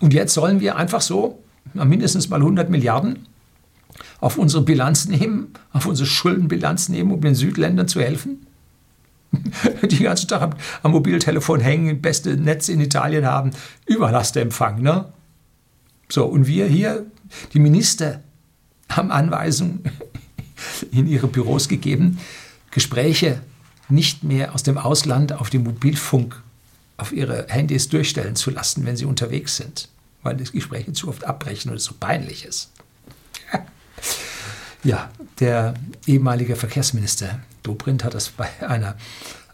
Und jetzt sollen wir einfach so mindestens mal 100 Milliarden auf unsere Bilanz nehmen, auf unsere Schuldenbilanz nehmen, um den Südländern zu helfen? Die ganzen Tag am, Mobiltelefon hängen, beste Netz in Italien haben, Überlastempfang, ne? So, und wir hier, die Minister, haben Anweisungen in ihre Büros gegeben, Gespräche nicht mehr aus dem Ausland auf dem Mobilfunk auf ihre Handys durchstellen zu lassen, wenn sie unterwegs sind, weil die Gespräche zu oft abbrechen es so peinlich ist. Ja, der ehemalige Verkehrsminister Dobrindt hat das bei einer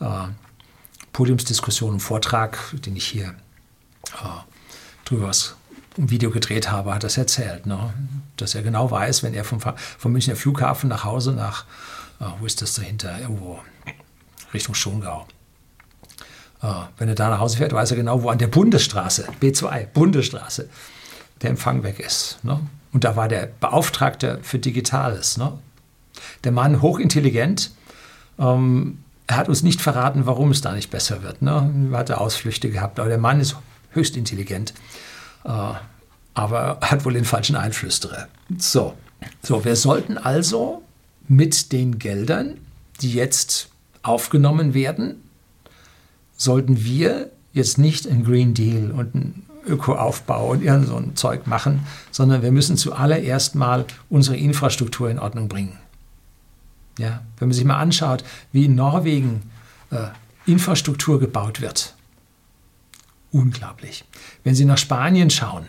äh, Podiumsdiskussion und Vortrag, den ich hier äh, drüber was ein Video gedreht habe, hat das erzählt, ne? dass er genau weiß, wenn er vom, vom Münchner Flughafen nach Hause nach, äh, wo ist das dahinter, irgendwo Richtung Schongau, äh, wenn er da nach Hause fährt, weiß er genau, wo an der Bundesstraße, B2, Bundesstraße, der Empfang weg ist. Ne? Und da war der Beauftragte für Digitales. Ne? Der Mann hochintelligent. Ähm, er hat uns nicht verraten, warum es da nicht besser wird. Ne? Er hatte Ausflüchte gehabt, aber der Mann ist höchst intelligent. Äh, aber hat wohl den falschen Einflüsterer. So. so, wir sollten also mit den Geldern, die jetzt aufgenommen werden, sollten wir jetzt nicht einen Green Deal und einen Ökoaufbau und irgend so ein Zeug machen, sondern wir müssen zuallererst mal unsere Infrastruktur in Ordnung bringen. Ja, wenn man sich mal anschaut, wie in Norwegen äh, Infrastruktur gebaut wird, unglaublich. Wenn Sie nach Spanien schauen,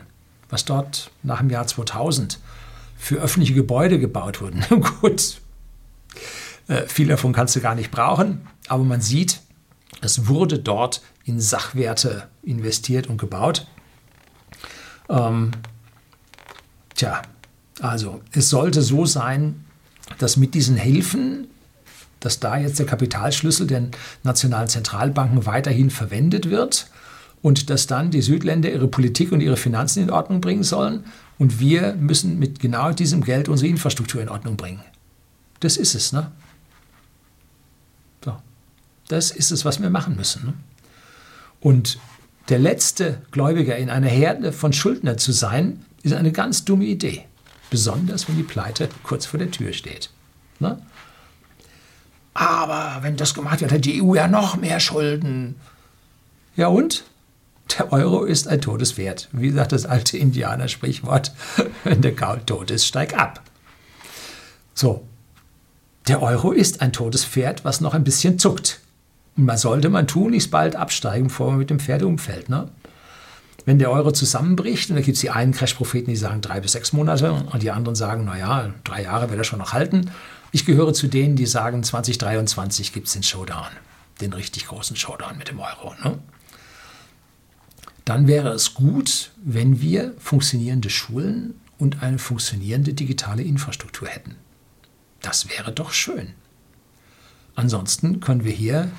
was dort nach dem Jahr 2000 für öffentliche Gebäude gebaut wurden, gut, äh, viel davon kannst du gar nicht brauchen, aber man sieht, es wurde dort in Sachwerte investiert und gebaut. Ähm, tja, also es sollte so sein, dass mit diesen Hilfen, dass da jetzt der Kapitalschlüssel der nationalen Zentralbanken weiterhin verwendet wird und dass dann die Südländer ihre Politik und ihre Finanzen in Ordnung bringen sollen und wir müssen mit genau diesem Geld unsere Infrastruktur in Ordnung bringen. Das ist es, ne? So. Das ist es, was wir machen müssen. Ne? Und der letzte Gläubiger in einer Herde von Schuldner zu sein, ist eine ganz dumme Idee. Besonders wenn die Pleite kurz vor der Tür steht. Ne? Aber wenn das gemacht wird, hat die EU ja noch mehr Schulden. Ja und? Der Euro ist ein Todeswert. Wie sagt das alte Indianer-Sprichwort? Wenn der Gaul tot ist, steig ab. So. Der Euro ist ein totes Pferd, was noch ein bisschen zuckt. Und man sollte man tunlichst bald absteigen, bevor man mit dem Pferd umfällt. Ne? Wenn der Euro zusammenbricht, und da gibt es die einen Crash-Propheten, die sagen drei bis sechs Monate, und die anderen sagen, naja, drei Jahre wird er schon noch halten. Ich gehöre zu denen, die sagen, 2023 gibt es den Showdown, den richtig großen Showdown mit dem Euro. Ne? Dann wäre es gut, wenn wir funktionierende Schulen und eine funktionierende digitale Infrastruktur hätten. Das wäre doch schön. Ansonsten können wir hier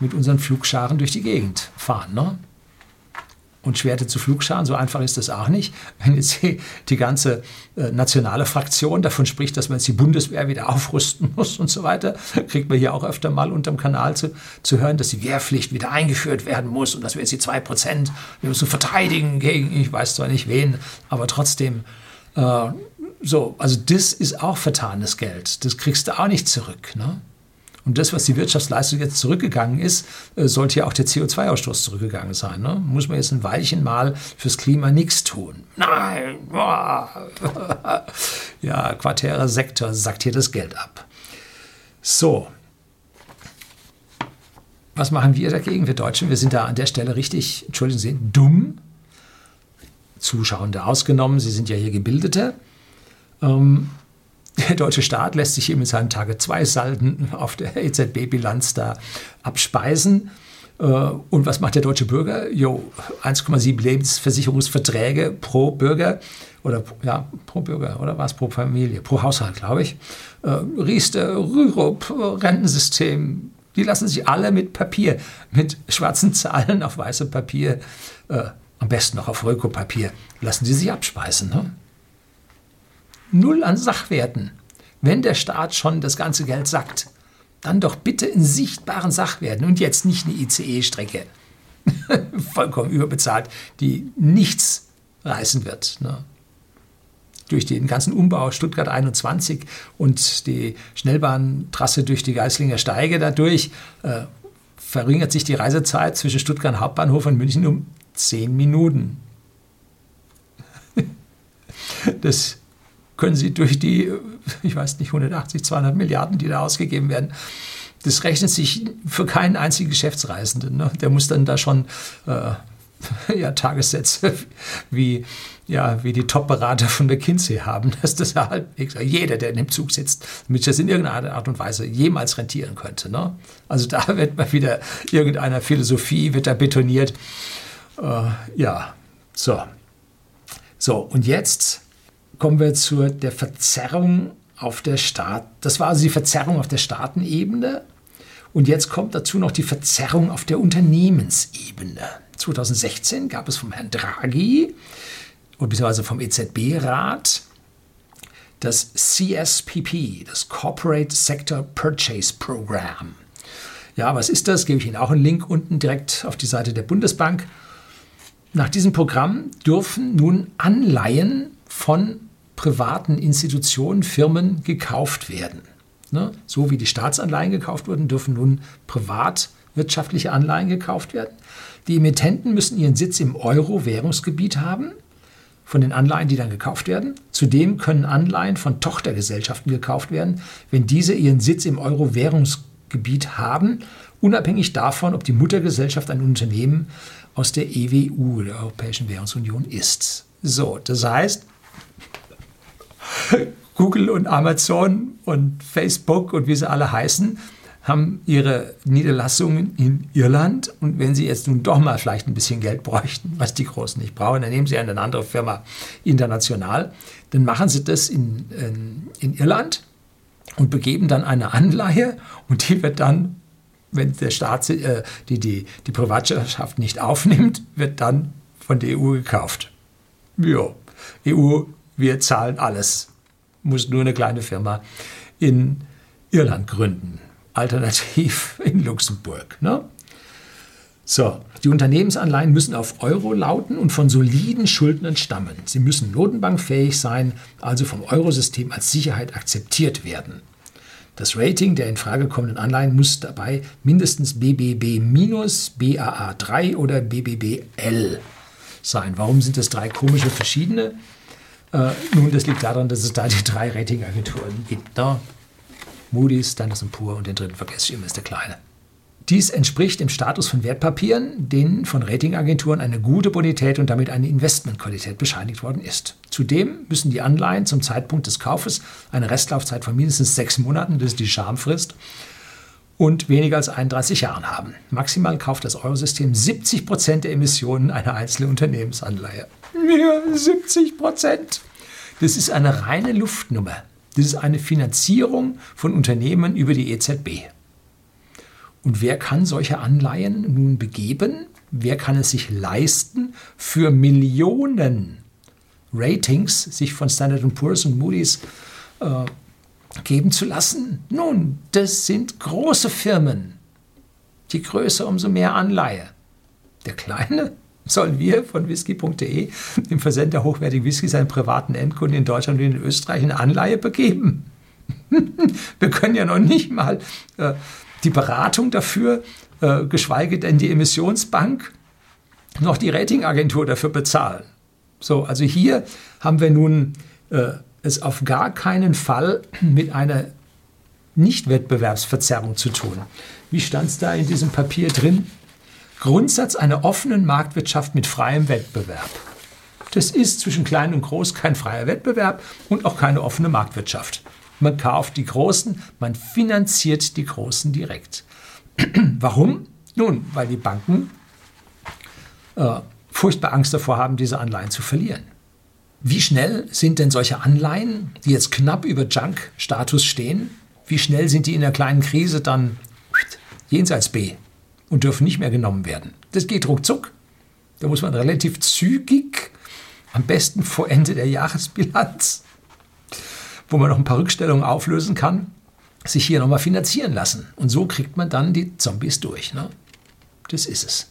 mit unseren Flugscharen durch die Gegend fahren. Ne? und Schwerte zu Flugscharen. So einfach ist das auch nicht. Wenn jetzt die ganze äh, nationale Fraktion davon spricht, dass man jetzt die Bundeswehr wieder aufrüsten muss und so weiter, kriegt man hier auch öfter mal unterm Kanal zu, zu hören, dass die Wehrpflicht wieder eingeführt werden muss und dass wir jetzt die zwei Prozent, wir müssen verteidigen gegen, ich weiß zwar nicht wen, aber trotzdem, äh, so, also das ist auch vertanes Geld. Das kriegst du auch nicht zurück. Ne? Und das, was die Wirtschaftsleistung jetzt zurückgegangen ist, äh, sollte ja auch der CO2-Ausstoß zurückgegangen sein. Ne? Muss man jetzt ein Weilchen mal fürs Klima nichts tun? Nein! ja, quartärer Sektor sagt hier das Geld ab. So. Was machen wir dagegen, wir Deutschen? Wir sind da an der Stelle richtig, entschuldigen Sie, dumm. Zuschauende ausgenommen, Sie sind ja hier Gebildete. Ähm, der deutsche Staat lässt sich hier mit seinen Tage-2-Salden auf der EZB-Bilanz da abspeisen. Äh, und was macht der deutsche Bürger? Jo, 1,7 Lebensversicherungsverträge pro Bürger oder ja, pro Bürger oder was pro Familie, pro Haushalt, glaube ich. Äh, Riester, Rürup, Rentensystem, die lassen sich alle mit Papier, mit schwarzen Zahlen auf weißem Papier, äh, am besten noch auf Rökopapier, lassen sie sich abspeisen. Ne? Null an Sachwerten. Wenn der Staat schon das ganze Geld sackt, dann doch bitte in sichtbaren Sachwerten und jetzt nicht eine ICE-Strecke. Vollkommen überbezahlt, die nichts reißen wird. Ne? Durch den ganzen Umbau Stuttgart 21 und die Schnellbahntrasse durch die Geislinger Steige dadurch äh, verringert sich die Reisezeit zwischen Stuttgart Hauptbahnhof und München um 10 Minuten. das können Sie durch die, ich weiß nicht, 180, 200 Milliarden, die da ausgegeben werden, das rechnet sich für keinen einzigen Geschäftsreisenden. Ne? Der muss dann da schon äh, ja, Tagessätze wie, ja, wie die Top-Berater von der Kinsey haben, dass das halt jeder, der in dem Zug sitzt, damit das in irgendeiner Art und Weise jemals rentieren könnte. Ne? Also da wird mal wieder irgendeiner Philosophie, wird da betoniert. Äh, ja, so. So, und jetzt kommen wir zu der Verzerrung auf der Staat. Das war also die Verzerrung auf der Staatenebene. Und jetzt kommt dazu noch die Verzerrung auf der Unternehmensebene. 2016 gab es vom Herrn Draghi beziehungsweise vom EZB-Rat das CSPP, das Corporate Sector Purchase Program. Ja, was ist das? Gebe ich Ihnen auch einen Link unten direkt auf die Seite der Bundesbank. Nach diesem Programm dürfen nun Anleihen von privaten Institutionen, Firmen gekauft werden. Ne? So wie die Staatsanleihen gekauft wurden, dürfen nun privatwirtschaftliche Anleihen gekauft werden. Die Emittenten müssen ihren Sitz im Euro-Währungsgebiet haben, von den Anleihen, die dann gekauft werden. Zudem können Anleihen von Tochtergesellschaften gekauft werden, wenn diese ihren Sitz im Euro-Währungsgebiet haben, unabhängig davon, ob die Muttergesellschaft ein Unternehmen aus der EWU, der Europäischen Währungsunion, ist. So, das heißt, Google und Amazon und Facebook und wie sie alle heißen, haben ihre Niederlassungen in Irland. Und wenn sie jetzt nun doch mal vielleicht ein bisschen Geld bräuchten, was die Großen nicht brauchen, dann nehmen sie eine andere Firma international. Dann machen sie das in, in, in Irland und begeben dann eine Anleihe und die wird dann, wenn der Staat äh, die, die, die Privatwirtschaft nicht aufnimmt, wird dann von der EU gekauft. Ja, EU, wir zahlen alles muss nur eine kleine Firma in Irland gründen. Alternativ in Luxemburg. Ne? So, die Unternehmensanleihen müssen auf Euro lauten und von soliden Schuldnern stammen. Sie müssen notenbankfähig sein, also vom Eurosystem als Sicherheit akzeptiert werden. Das Rating der in Frage kommenden Anleihen muss dabei mindestens BBB-, BAA3 oder BBBL sein. Warum sind das drei komische verschiedene? Äh, nun, das liegt daran, dass es da die drei Ratingagenturen gibt. Ne? Moody's, Standard Poor und den dritten vergesse ich immer, ist der kleine. Dies entspricht dem Status von Wertpapieren, denen von Ratingagenturen eine gute Bonität und damit eine Investmentqualität bescheinigt worden ist. Zudem müssen die Anleihen zum Zeitpunkt des Kaufes eine Restlaufzeit von mindestens sechs Monaten, das ist die Schamfrist, und weniger als 31 Jahren haben. Maximal kauft das Eurosystem 70 Prozent der Emissionen einer einzelnen Unternehmensanleihe. Ja, 70 Prozent. Das ist eine reine Luftnummer. Das ist eine Finanzierung von Unternehmen über die EZB. Und wer kann solche Anleihen nun begeben? wer kann es sich leisten, für Millionen Ratings sich von Standard Poor's und Moody's äh, geben zu lassen? Nun, das sind große Firmen. Je größer, umso mehr Anleihe. Der Kleine sollen wir von whisky.de im Versend der hochwertigen Whisky seinen privaten Endkunden in Deutschland und in Österreich eine Anleihe begeben. wir können ja noch nicht mal äh, die Beratung dafür, äh, geschweige denn die Emissionsbank, noch die Ratingagentur dafür bezahlen. So, also hier haben wir nun äh, es auf gar keinen Fall mit einer Nicht-Wettbewerbsverzerrung zu tun. Wie stand es da in diesem Papier drin? Grundsatz einer offenen Marktwirtschaft mit freiem Wettbewerb. Das ist zwischen klein und groß kein freier Wettbewerb und auch keine offene Marktwirtschaft. Man kauft die Großen, man finanziert die Großen direkt. Warum? Nun, weil die Banken äh, furchtbar Angst davor haben, diese Anleihen zu verlieren. Wie schnell sind denn solche Anleihen, die jetzt knapp über Junk-Status stehen, wie schnell sind die in der kleinen Krise dann jenseits B und dürfen nicht mehr genommen werden? Das geht ruckzuck. Da muss man relativ zügig, am besten vor Ende der Jahresbilanz, wo man noch ein paar Rückstellungen auflösen kann, sich hier nochmal finanzieren lassen. Und so kriegt man dann die Zombies durch. Ne? Das ist es.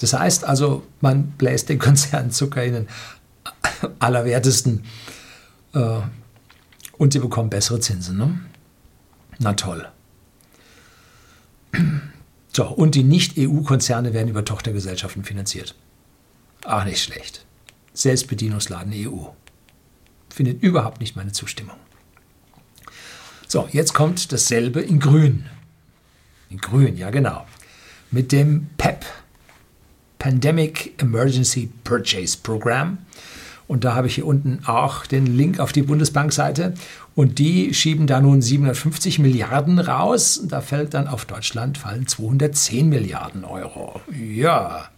Das heißt also, man bläst den Konzernen Zucker in den allerwertesten äh, und sie bekommen bessere Zinsen. Ne? Na toll. So, und die Nicht-EU-Konzerne werden über Tochtergesellschaften finanziert. Auch nicht schlecht. Selbstbedienungsladen EU. Findet überhaupt nicht meine Zustimmung. So, jetzt kommt dasselbe in Grün. In Grün, ja genau. Mit dem PEP, Pandemic Emergency Purchase Program. Und da habe ich hier unten auch den Link auf die Bundesbankseite. Und die schieben da nun 750 Milliarden raus. Da fällt dann auf Deutschland fallen 210 Milliarden Euro. Ja,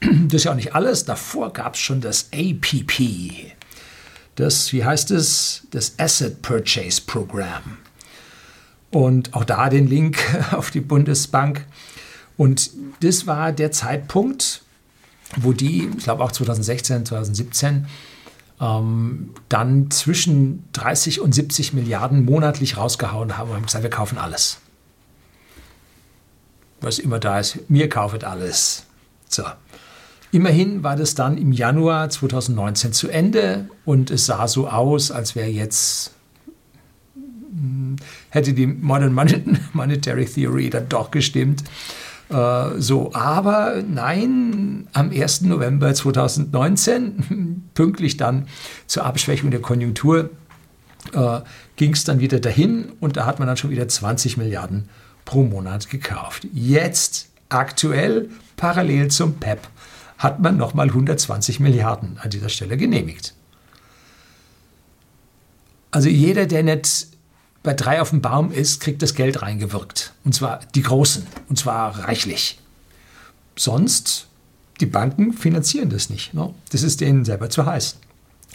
das ist ja auch nicht alles. Davor gab es schon das APP. Das, wie heißt es? Das Asset Purchase Program. Und auch da den Link auf die Bundesbank. Und das war der Zeitpunkt, wo die, ich glaube auch 2016, 2017, ähm, dann zwischen 30 und 70 Milliarden monatlich rausgehauen haben und haben gesagt, wir kaufen alles. Was immer da ist, mir kaufet alles. So. Immerhin war das dann im Januar 2019 zu Ende und es sah so aus, als wäre jetzt hm, hätte die Modern Monetary Theory dann doch gestimmt. Äh, so, aber nein, am 1. November 2019, pünktlich dann zur Abschwächung der Konjunktur, äh, ging es dann wieder dahin und da hat man dann schon wieder 20 Milliarden pro Monat gekauft. Jetzt, aktuell, parallel zum PEP, hat man nochmal 120 Milliarden an dieser Stelle genehmigt. Also jeder, der nicht bei drei auf dem Baum ist, kriegt das Geld reingewirkt. Und zwar die Großen. Und zwar reichlich. Sonst, die Banken finanzieren das nicht. Ne? Das ist denen selber zu heiß.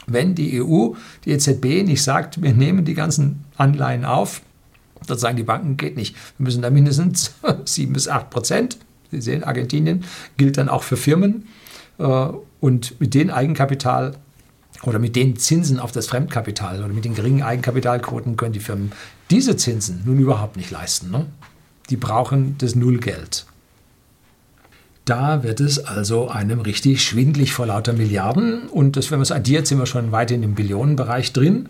Wenn die EU, die EZB nicht sagt, wir nehmen die ganzen Anleihen auf, dann sagen die Banken, geht nicht. Wir müssen da mindestens 7 bis 8 Prozent. Sie sehen, Argentinien gilt dann auch für Firmen. Äh, und mit dem Eigenkapital oder mit den Zinsen auf das Fremdkapital oder mit den geringen Eigenkapitalquoten können die Firmen diese Zinsen nun überhaupt nicht leisten. Ne? Die brauchen das Nullgeld. Da wird es also einem richtig schwindlig vor lauter Milliarden und das, wenn man es addiert, sind wir schon weit in dem Billionenbereich drin.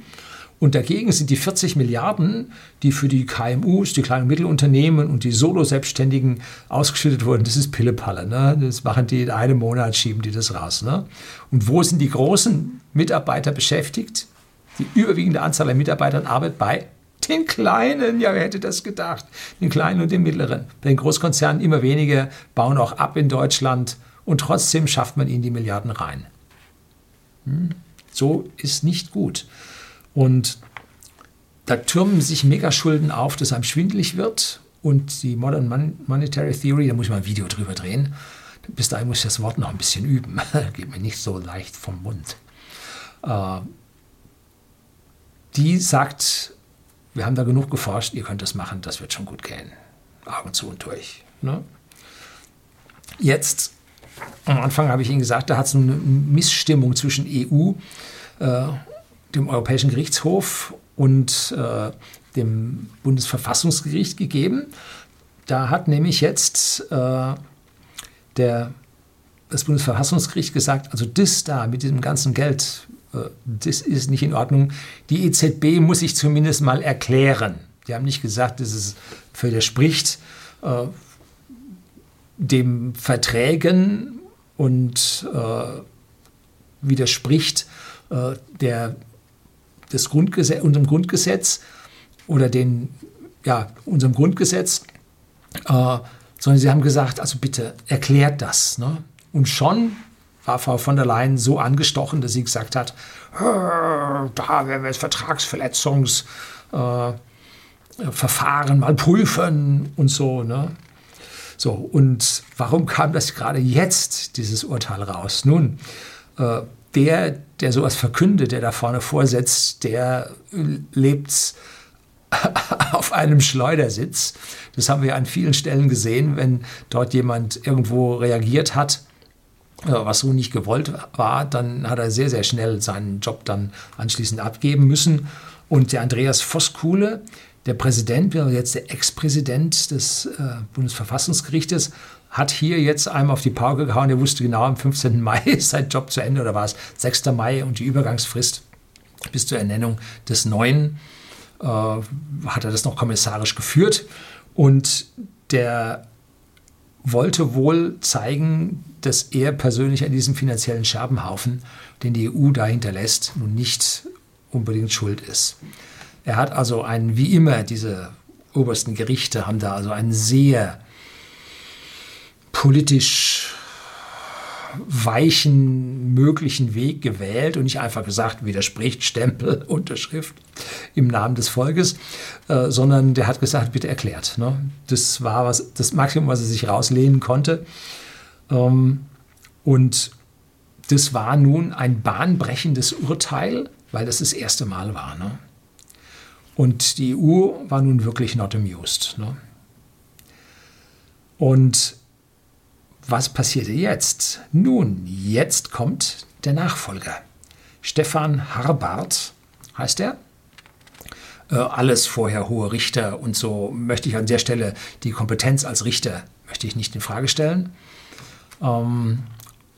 Und dagegen sind die 40 Milliarden, die für die KMUs, die kleinen und Mittelunternehmen und die Solo-Selbstständigen ausgeschüttet wurden, das ist Pillepalle. Ne? Das machen die in einem Monat, schieben die das raus. Ne? Und wo sind die großen Mitarbeiter beschäftigt? Die überwiegende Anzahl der Mitarbeiter arbeitet bei den Kleinen. Ja, wer hätte das gedacht? Den Kleinen und den Mittleren. Bei den Großkonzernen immer weniger, bauen auch ab in Deutschland und trotzdem schafft man ihnen die Milliarden rein. Hm? So ist nicht gut. Und da türmen sich Megaschulden auf, dass einem schwindlig wird. Und die Modern Monetary Theory, da muss ich mal ein Video drüber drehen. Bis dahin muss ich das Wort noch ein bisschen üben. Geht mir nicht so leicht vom Mund. Äh, die sagt, wir haben da genug geforscht, ihr könnt das machen, das wird schon gut gehen. Augen zu und durch. Ne? jetzt, am Anfang habe ich Ihnen gesagt, da hat es eine Missstimmung zwischen EU, äh, dem Europäischen Gerichtshof und äh, dem Bundesverfassungsgericht gegeben. Da hat nämlich jetzt äh, der, das Bundesverfassungsgericht gesagt, also das da mit diesem ganzen Geld, äh, das ist nicht in Ordnung. Die EZB muss sich zumindest mal erklären. Die haben nicht gesagt, dass es widerspricht äh, dem Verträgen und äh, widerspricht äh, der, des Grundgesetz, unserem Grundgesetz oder den, ja, unserem Grundgesetz, äh, sondern sie haben gesagt, also bitte erklärt das. Ne? Und schon war Frau von der Leyen so angestochen, dass sie gesagt hat, da werden wir das Vertragsverletzungsverfahren äh, mal prüfen und so. Ne? So, und warum kam das gerade jetzt, dieses Urteil raus? Nun, äh, der, der sowas verkündet, der da vorne vorsetzt, der lebt auf einem Schleudersitz. Das haben wir an vielen Stellen gesehen, wenn dort jemand irgendwo reagiert hat, äh, was so nicht gewollt war, dann hat er sehr, sehr schnell seinen Job dann anschließend abgeben müssen. Und der Andreas Voskuhle, der Präsident, jetzt der Ex-Präsident des äh, Bundesverfassungsgerichtes, hat hier jetzt einem auf die Pauke gehauen. Er wusste genau, am 15. Mai ist sein Job zu Ende oder war es 6. Mai und die Übergangsfrist bis zur Ernennung des neuen äh, hat er das noch kommissarisch geführt. Und der wollte wohl zeigen, dass er persönlich an diesem finanziellen Scherbenhaufen, den die EU dahinter lässt, nun nicht unbedingt schuld ist. Er hat also einen, wie immer, diese obersten Gerichte haben da also einen sehr politisch weichen möglichen Weg gewählt und nicht einfach gesagt, widerspricht Stempel, Unterschrift im Namen des Volkes, äh, sondern der hat gesagt, bitte erklärt. Ne? Das war was, das Maximum, was er sich rauslehnen konnte. Ähm, und das war nun ein bahnbrechendes Urteil, weil das das erste Mal war. Ne? Und die EU war nun wirklich not amused. Ne? Und was passierte jetzt? Nun, jetzt kommt der Nachfolger. Stefan Harbart heißt er. Äh, alles vorher hohe Richter und so möchte ich an der Stelle die Kompetenz als Richter möchte ich nicht in Frage stellen. Ähm,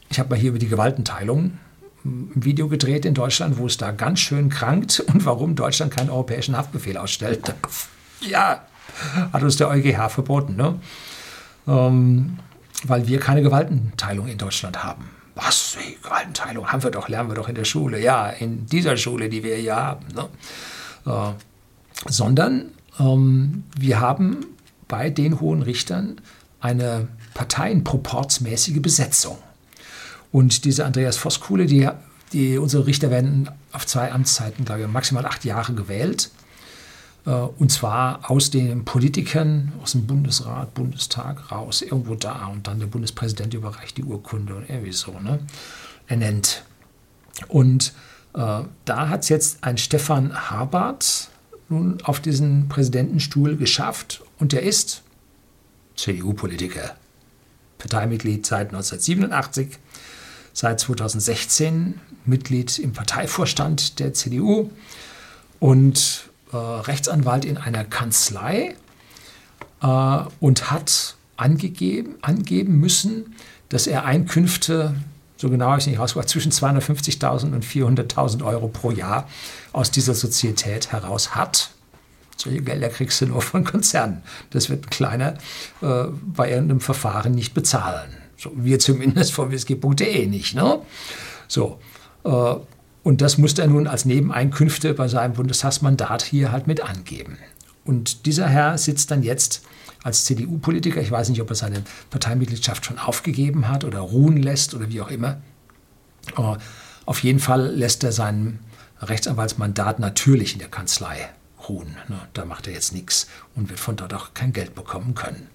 ich habe mal hier über die Gewaltenteilung ein Video gedreht in Deutschland, wo es da ganz schön krankt und warum Deutschland keinen europäischen Haftbefehl ausstellt. Ja, hat uns der EuGH verboten. Ne? Ähm, weil wir keine Gewaltenteilung in Deutschland haben. Was? Hey, Gewaltenteilung haben wir doch, lernen wir doch in der Schule. Ja, in dieser Schule, die wir hier haben. Ne? Äh, sondern ähm, wir haben bei den hohen Richtern eine parteienproportsmäßige Besetzung. Und diese Andreas Voskuhle, die, die, unsere Richter werden auf zwei Amtszeiten, glaube ich, maximal acht Jahre gewählt. Äh, und zwar aus den Politikern, aus dem Bundesrat, Bundestag raus, irgendwo da. Und dann der Bundespräsident überreicht die Urkunde und irgendwie so, ne? ernennt. Und äh, da hat es jetzt ein Stefan Habart nun auf diesen Präsidentenstuhl geschafft. Und der ist CDU-Politiker, Parteimitglied seit 1987, seit 2016 Mitglied im Parteivorstand der CDU und äh, Rechtsanwalt in einer Kanzlei äh, und hat angegeben, angeben müssen, dass er Einkünfte, so genau ich nicht rausgebracht, zwischen 250.000 und 400.000 Euro pro Jahr aus dieser Sozietät heraus hat. Solche Gelder kriegst du nur von Konzernen. Das wird ein kleiner äh, bei irgendeinem Verfahren nicht bezahlen. So, wir zumindest von whisky.de nicht. Ne? So, äh, und das musste er nun als Nebeneinkünfte bei seinem Bundestagsmandat hier halt mit angeben. Und dieser Herr sitzt dann jetzt als CDU-Politiker, ich weiß nicht, ob er seine Parteimitgliedschaft schon aufgegeben hat oder ruhen lässt oder wie auch immer. Aber auf jeden Fall lässt er sein Rechtsanwaltsmandat natürlich in der Kanzlei ruhen. Ne? Da macht er jetzt nichts und wird von dort auch kein Geld bekommen können.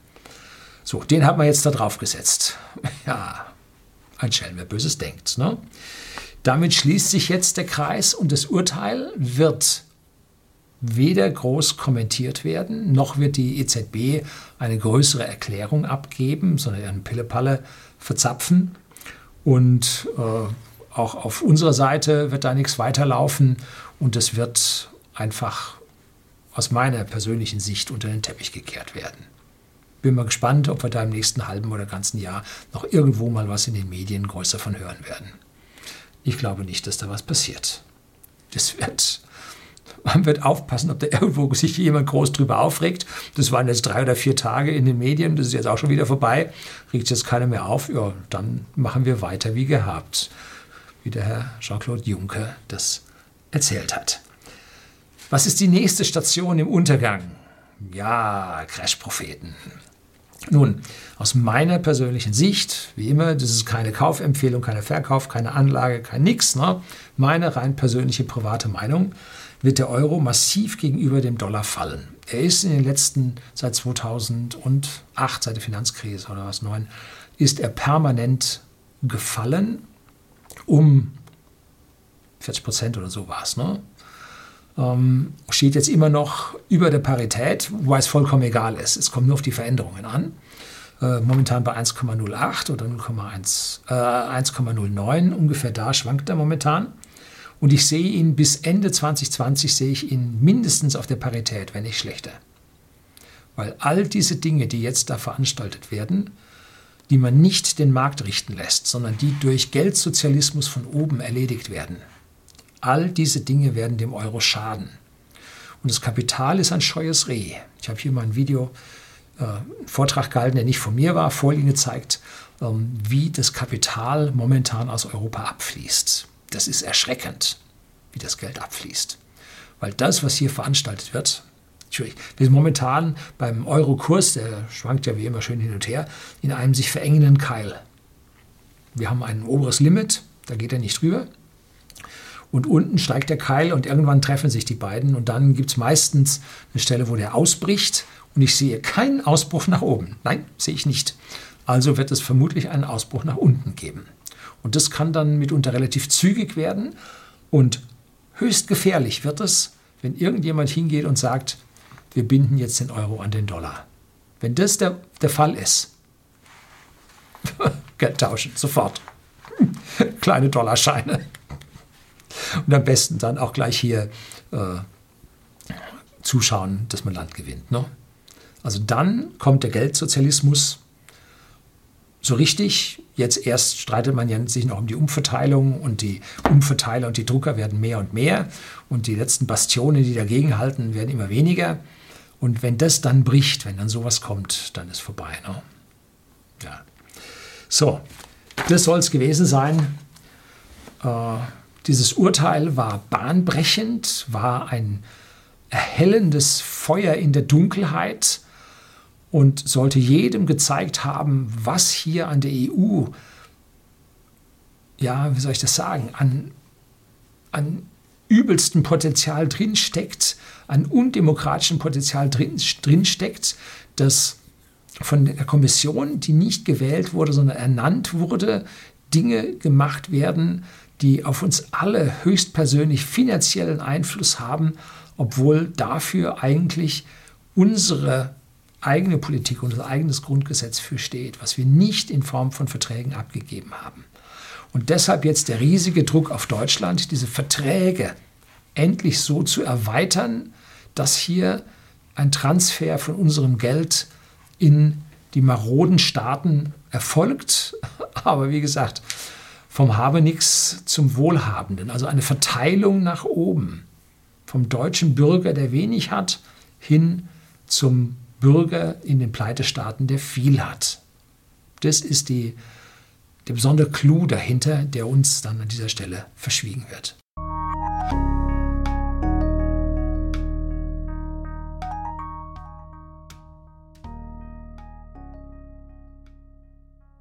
So, den hat man jetzt da drauf gesetzt. Ja, ein Schelm, wer Böses denkt. Ne? Damit schließt sich jetzt der Kreis und das Urteil wird weder groß kommentiert werden, noch wird die EZB eine größere Erklärung abgeben, sondern ihren Pillepalle verzapfen. Und äh, auch auf unserer Seite wird da nichts weiterlaufen und es wird einfach aus meiner persönlichen Sicht unter den Teppich gekehrt werden. Bin mal gespannt, ob wir da im nächsten halben oder ganzen Jahr noch irgendwo mal was in den Medien größer von hören werden. Ich glaube nicht, dass da was passiert. Das wird man wird aufpassen, ob da irgendwo sich jemand groß drüber aufregt. Das waren jetzt drei oder vier Tage in den Medien, das ist jetzt auch schon wieder vorbei. Regt jetzt keiner mehr auf, ja, dann machen wir weiter wie gehabt, wie der Herr Jean-Claude Juncker das erzählt hat. Was ist die nächste Station im Untergang? Ja, Crash-Propheten. Nun, aus meiner persönlichen Sicht, wie immer, das ist keine Kaufempfehlung, keine Verkauf, keine Anlage, kein Nix, ne? meine rein persönliche private Meinung, wird der Euro massiv gegenüber dem Dollar fallen. Er ist in den letzten, seit 2008, seit der Finanzkrise oder was, 9, ist er permanent gefallen um 40 Prozent oder so war es. Ne? Ähm, steht jetzt immer noch über der Parität, wobei es vollkommen egal ist. Es kommt nur auf die Veränderungen an. Äh, momentan bei 1,08 oder 1,09, äh, ungefähr da schwankt er momentan. Und ich sehe ihn bis Ende 2020 sehe ich ihn mindestens auf der Parität, wenn nicht schlechter. Weil all diese Dinge, die jetzt da veranstaltet werden, die man nicht den Markt richten lässt, sondern die durch Geldsozialismus von oben erledigt werden, all diese Dinge werden dem Euro schaden. Und das Kapital ist ein scheues Reh. Ich habe hier mal ein Video, äh, einen Vortrag gehalten, der nicht von mir war, vorliegen gezeigt, ähm, wie das Kapital momentan aus Europa abfließt das ist erschreckend, wie das Geld abfließt. Weil das, was hier veranstaltet wird, wir sind momentan beim Euro-Kurs, der schwankt ja wie immer schön hin und her, in einem sich verengenden Keil. Wir haben ein oberes Limit, da geht er nicht drüber. Und unten steigt der Keil und irgendwann treffen sich die beiden und dann gibt es meistens eine Stelle, wo der ausbricht und ich sehe keinen Ausbruch nach oben. Nein, sehe ich nicht. Also wird es vermutlich einen Ausbruch nach unten geben. Und das kann dann mitunter relativ zügig werden und höchst gefährlich wird es, wenn irgendjemand hingeht und sagt, wir binden jetzt den Euro an den Dollar. Wenn das der, der Fall ist, Geld tauschen, sofort. Kleine Dollarscheine. Und am besten dann auch gleich hier äh, zuschauen, dass man Land gewinnt. Ne? Also dann kommt der Geldsozialismus so richtig. Jetzt erst streitet man ja sich noch um die Umverteilung und die Umverteiler und die Drucker werden mehr und mehr und die letzten Bastionen, die dagegen halten, werden immer weniger. Und wenn das dann bricht, wenn dann sowas kommt, dann ist vorbei. Ne? Ja. So, das soll es gewesen sein. Äh, dieses Urteil war bahnbrechend, war ein erhellendes Feuer in der Dunkelheit und sollte jedem gezeigt haben, was hier an der EU, ja, wie soll ich das sagen, an, an übelstem Potenzial drinsteckt, an undemokratischem Potenzial drin, drinsteckt, das von der Kommission, die nicht gewählt wurde, sondern ernannt wurde, Dinge gemacht werden, die auf uns alle höchstpersönlich finanziellen Einfluss haben, obwohl dafür eigentlich unsere eigene Politik, unser eigenes Grundgesetz für steht, was wir nicht in Form von Verträgen abgegeben haben. Und deshalb jetzt der riesige Druck auf Deutschland, diese Verträge endlich so zu erweitern, dass hier ein Transfer von unserem Geld in die maroden Staaten erfolgt. Aber wie gesagt, vom Habenix zum Wohlhabenden, also eine Verteilung nach oben. Vom deutschen Bürger, der wenig hat, hin zum Bürger in den Pleitestaaten, der viel hat. Das ist die, der besondere Clou dahinter, der uns dann an dieser Stelle verschwiegen wird.